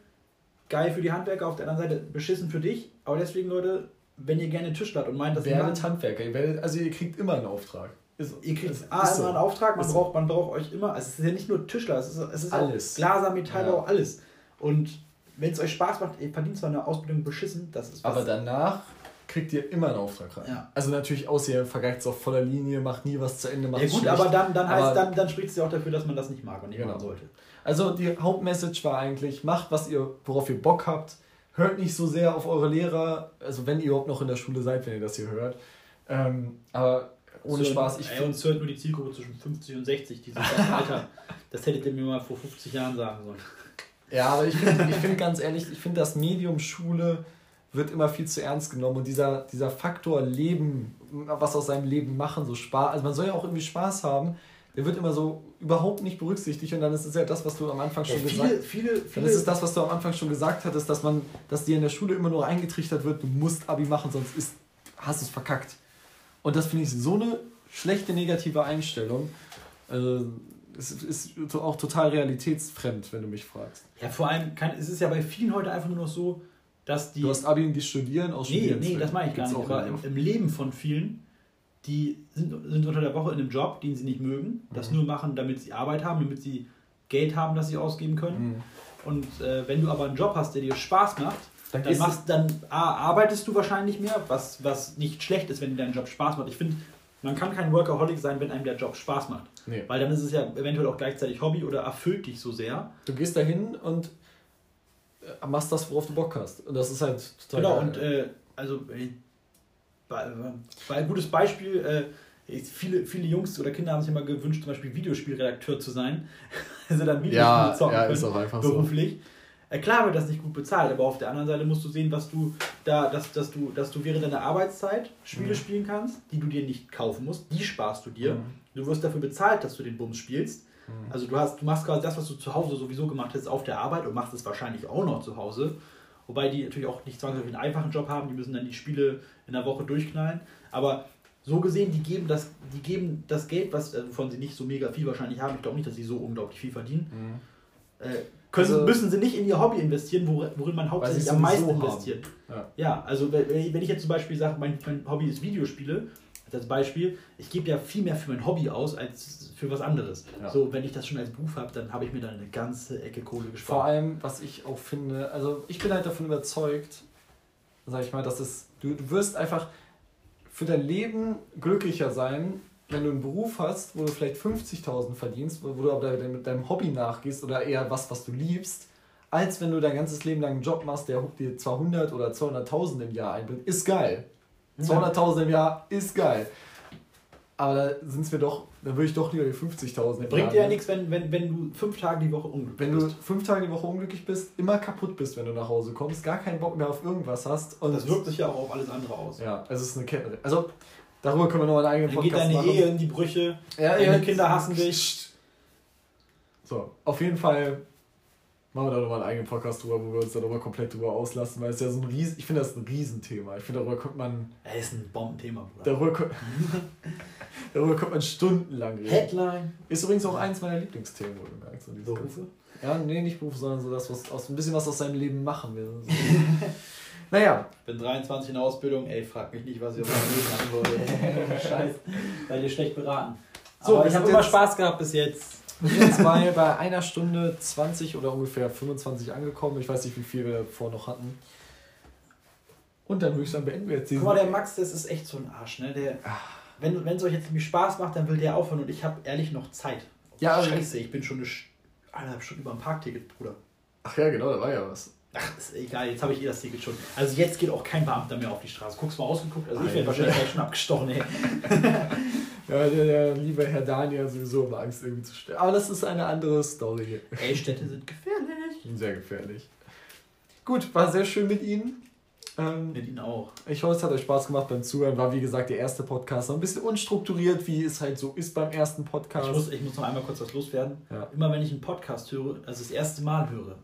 geil für die Handwerker, auf der anderen Seite beschissen für dich. Aber deswegen, Leute, wenn ihr gerne Tischler und meint, dass ihr Werdet Handwerker, ihr werdet, also ihr kriegt immer einen Auftrag. Ist, Ihr kriegt ist- A, ist immer so. einen Auftrag, man Ist so. braucht, man braucht euch immer, es ist ja nicht nur Tischler, es ist, es ist Alles. auch Glaser, Metallbau, Ja. alles. Und wenn es euch Spaß macht, ihr verdient zwar eine Ausbildung beschissen, das ist Aber danach kriegt ihr immer einen Auftrag rein. Ja. Also natürlich außer ihr vergeigt es auf voller Linie, macht nie was zu Ende, macht Ja gut, schlecht. aber dann, dann, heißt, Aber- dann, dann spricht es ja auch dafür, dass man das nicht mag und nicht Genau. machen sollte. Also die Hauptmessage war eigentlich, macht was ihr, worauf ihr Bock habt. Hört nicht so sehr auf eure Lehrer, also wenn ihr überhaupt noch in der Schule seid, wenn ihr das hier hört. Ähm, aber ohne So, Spaß, ich ey, uns hört nur die Zielgruppe zwischen 50 und 60, die sind das Alter. Das hättet ihr mir mal vor 50 Jahren sagen sollen. Ja, aber ich finde ich find ganz ehrlich, ich finde das Medium Schule wird immer viel zu ernst genommen und dieser, dieser Faktor Leben, was aus seinem Leben machen, so Spaß, also man soll ja auch irgendwie Spaß haben, der wird immer so überhaupt nicht berücksichtigt und dann ist es ja das, was du am Anfang schon gesagt viele, viele, Dann viele, ist es das, was du am Anfang schon gesagt hattest, dass man, dass dir in der Schule immer nur eingetrichtert wird, du musst Abi machen, sonst ist, hast du es verkackt. Und das finde ich so eine schlechte negative Einstellung. Also, es ist auch total realitätsfremd, wenn du mich fragst. ja, vor allem, kann, es ist ja bei vielen heute einfach nur noch so, dass die... Du hast Abi und die studieren aus Nee, nee, das meine ich gar nicht. Aber im, im Leben von vielen, die sind, sind unter der Woche in einem Job, den sie nicht mögen, das Mhm. nur machen, damit sie Arbeit haben, damit sie Geld haben, das sie ausgeben können. Mhm. Und äh, wenn du aber einen Job hast, der dir Spaß macht, Dann dann, machst, dann A, arbeitest du wahrscheinlich mehr, was, was nicht schlecht ist, wenn dir dein Job Spaß macht. Ich finde, man kann kein Workaholic sein, wenn einem der Job Spaß macht. Nee. Weil dann ist es ja eventuell auch gleichzeitig Hobby oder erfüllt dich so sehr. Du gehst dahin und äh, machst das, worauf du Bock hast. Und das ist halt total Genau, geil. und äh, also äh, ein gutes Beispiel, äh, viele, viele Jungs oder Kinder haben sich immer gewünscht, zum Beispiel Videospielredakteur zu sein. also dann Videospiele ja, zocken ja, können, ist auch einfach so. beruflich. Äh, klar wird das nicht gut bezahlt, aber auf der anderen Seite musst du sehen, was du da, dass, dass du, dass du während deiner Arbeitszeit Spiele Mhm. spielen kannst, die du dir nicht kaufen musst, die sparst du dir. Mhm. Du wirst dafür bezahlt, dass du den Bums spielst. Mhm. Also du hast, du machst quasi das, was du zu Hause sowieso gemacht hast, auf der Arbeit und machst es wahrscheinlich auch noch zu Hause. Wobei die natürlich auch nicht zwangsläufig einen einfachen Job haben, die müssen dann die Spiele in der Woche durchknallen. Aber so gesehen, die geben das, die geben das Geld, was, also wovon sie nicht so mega viel wahrscheinlich haben, ich glaube nicht, dass sie so unglaublich viel verdienen, Mhm. äh, können, Also- müssen sie nicht in ihr Hobby investieren, wor- worin man hauptsächlich am meisten investiert. Ja. Ja, also wenn wenn ich jetzt zum Beispiel sage, mein, mein Hobby ist Videospiele, als Beispiel, ich gebe ja viel mehr für mein Hobby aus als für was anderes. Ja. So, wenn ich das schon als Beruf habe, dann habe ich mir dann eine ganze Ecke Kohle gespart. Vor allem, was ich auch finde, also ich bin halt davon überzeugt, sag ich mal, dass es, du, du wirst einfach für dein Leben glücklicher sein, wenn du einen Beruf hast, wo du vielleicht 50.000 verdienst, wo du aber mit deinem Hobby nachgehst oder eher was, was du liebst, als wenn du dein ganzes Leben lang einen Job machst, der dir 200 oder 200.000 im Jahr einbringt. Ist geil. 200.000 im Jahr ist geil. Aber da sind es mir doch, da würde ich doch lieber die 50.000 im Bringt dir ja nehmen. nichts, wenn, wenn, wenn du fünf Tage die Woche unglücklich Wenn du bist. fünf Tage die Woche unglücklich bist, immer kaputt bist, wenn du nach Hause kommst, gar keinen Bock mehr auf irgendwas hast. Und Das wirkt sich ja auch auf alles andere aus. Ja, es ist eine Kette. Also, darüber können wir noch einen eigenen Dann geht Podcast deine machen. Ehe in die Brüche, ja, deine Kinder hassen dich. So, auf jeden Fall machen wir da nochmal einen eigenen Podcast drüber, wo wir uns darüber komplett drüber auslassen, weil es ja so ein Riesen, ich finde das ein Riesenthema. Ich finde, darüber könnte man, Ey, ist ein Bombenthema, Bruder. darüber, darüber könnte man stundenlang reden. Headline. Ist übrigens auch eins meiner Lieblingsthemen, wo du merkst. So Berufe? Ja, nee, nicht Beruf, sondern so das, was aus, ein bisschen was aus seinem Leben machen will. So. naja, Ich bin 23 in der Ausbildung, ey, frag mich nicht, was ich auf meinem Leben machen wollte. Scheiße, weil ihr schlecht beraten. So, Aber ich habe immer Spaß gehabt bis jetzt. Wir sind jetzt bei, bei einer Stunde 20 oder ungefähr 25 angekommen. Ich weiß nicht, wie viel wir davor noch hatten. Und dann würde ich sagen, beenden wir jetzt Guck diesen. mal, der Max, das ist echt so ein Arsch, ne? Der, wenn wenn es euch jetzt irgendwie Spaß macht, dann will der aufhören und ich habe ehrlich noch Zeit. Ja, Scheiße, ich bin schon eine eineinhalb Stunden über ein Parkticket, Bruder. Ach ja, genau, da war ja was. Ach, ist egal, jetzt habe ich eh das Ticket schon. Also jetzt geht auch kein Beamter mehr auf die Straße. Guckst mal ausgeguckt, also ich werde wahrscheinlich gleich schon abgestochen, ey. Ja, der, der liebe Herr Daniel sowieso immer Angst irgendwie zu sterben. Aber das ist eine andere Story. Ey, Städte sind gefährlich. Sehr gefährlich. Gut, war sehr schön mit Ihnen. Ähm, mit Ihnen auch. Ich hoffe, es hat euch Spaß gemacht beim Zuhören. War wie gesagt der erste Podcast. Noch ein bisschen unstrukturiert, wie es halt so ist beim ersten Podcast. Ich muss, ich muss noch einmal kurz was loswerden. Ja. Immer wenn ich einen Podcast höre, also das erste Mal höre,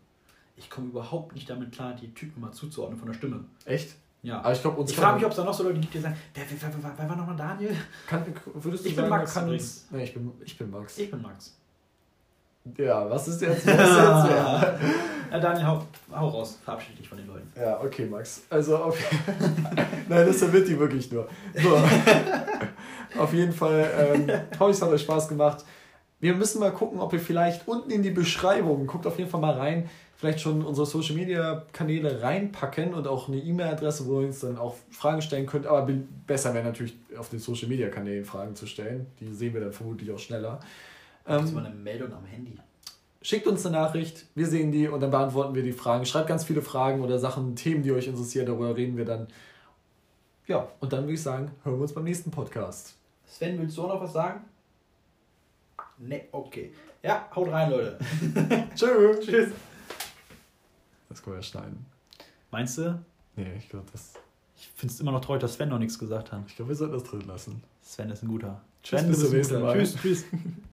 ich komme überhaupt nicht damit klar, die Typen mal zuzuordnen von der Stimme. Echt? Ja. Aber ich glaube, uns Ich frage mich, ob es da noch so Leute gibt, die sagen, wer, wer, wer, wer, wer war nochmal Daniel? Kann, würdest du Ich bin sagen, Max kann uns, nee, ich bin, ich bin Max. Ich bin Max. Ja, was ist jetzt? Was ist jetzt wer? Ja, Daniel, hau, hau raus. Verabschiede dich von den Leuten. Ja, okay, Max. Also, auf, nein, das verwirrt die wirklich nur. So. auf jeden Fall, ähm, hoffe es hat euch Spaß gemacht. Wir müssen mal gucken, ob wir vielleicht unten in die Beschreibung, guckt auf jeden Fall mal rein, vielleicht schon unsere Social Media Kanäle reinpacken und auch eine E-Mail-Adresse, wo ihr uns dann auch Fragen stellen könnt. Aber be- besser wäre natürlich auf den Social Media Kanälen Fragen zu stellen. Die sehen wir dann vermutlich auch schneller. Das Ähm, war eine Meldung am Handy. Schickt uns eine Nachricht, wir sehen die und dann beantworten wir die Fragen. Schreibt ganz viele Fragen oder Sachen, Themen, die euch interessieren, darüber reden wir dann. Ja, und dann würde ich sagen, hören wir uns beim nächsten Podcast. Sven, willst du auch noch was sagen? Ne, okay. Ja, haut rein, Leute. Tschö. Tschüss. Das können wir ja schneiden. Meinst du? Nee, ich glaube, das. Ich finde es immer noch traurig, dass Sven noch nichts gesagt hat. Ich glaube, wir sollten das drin lassen. Sven ist ein guter. Tschüss, Sven, bis zum nächsten guter. Mal. Tschüss, tschüss.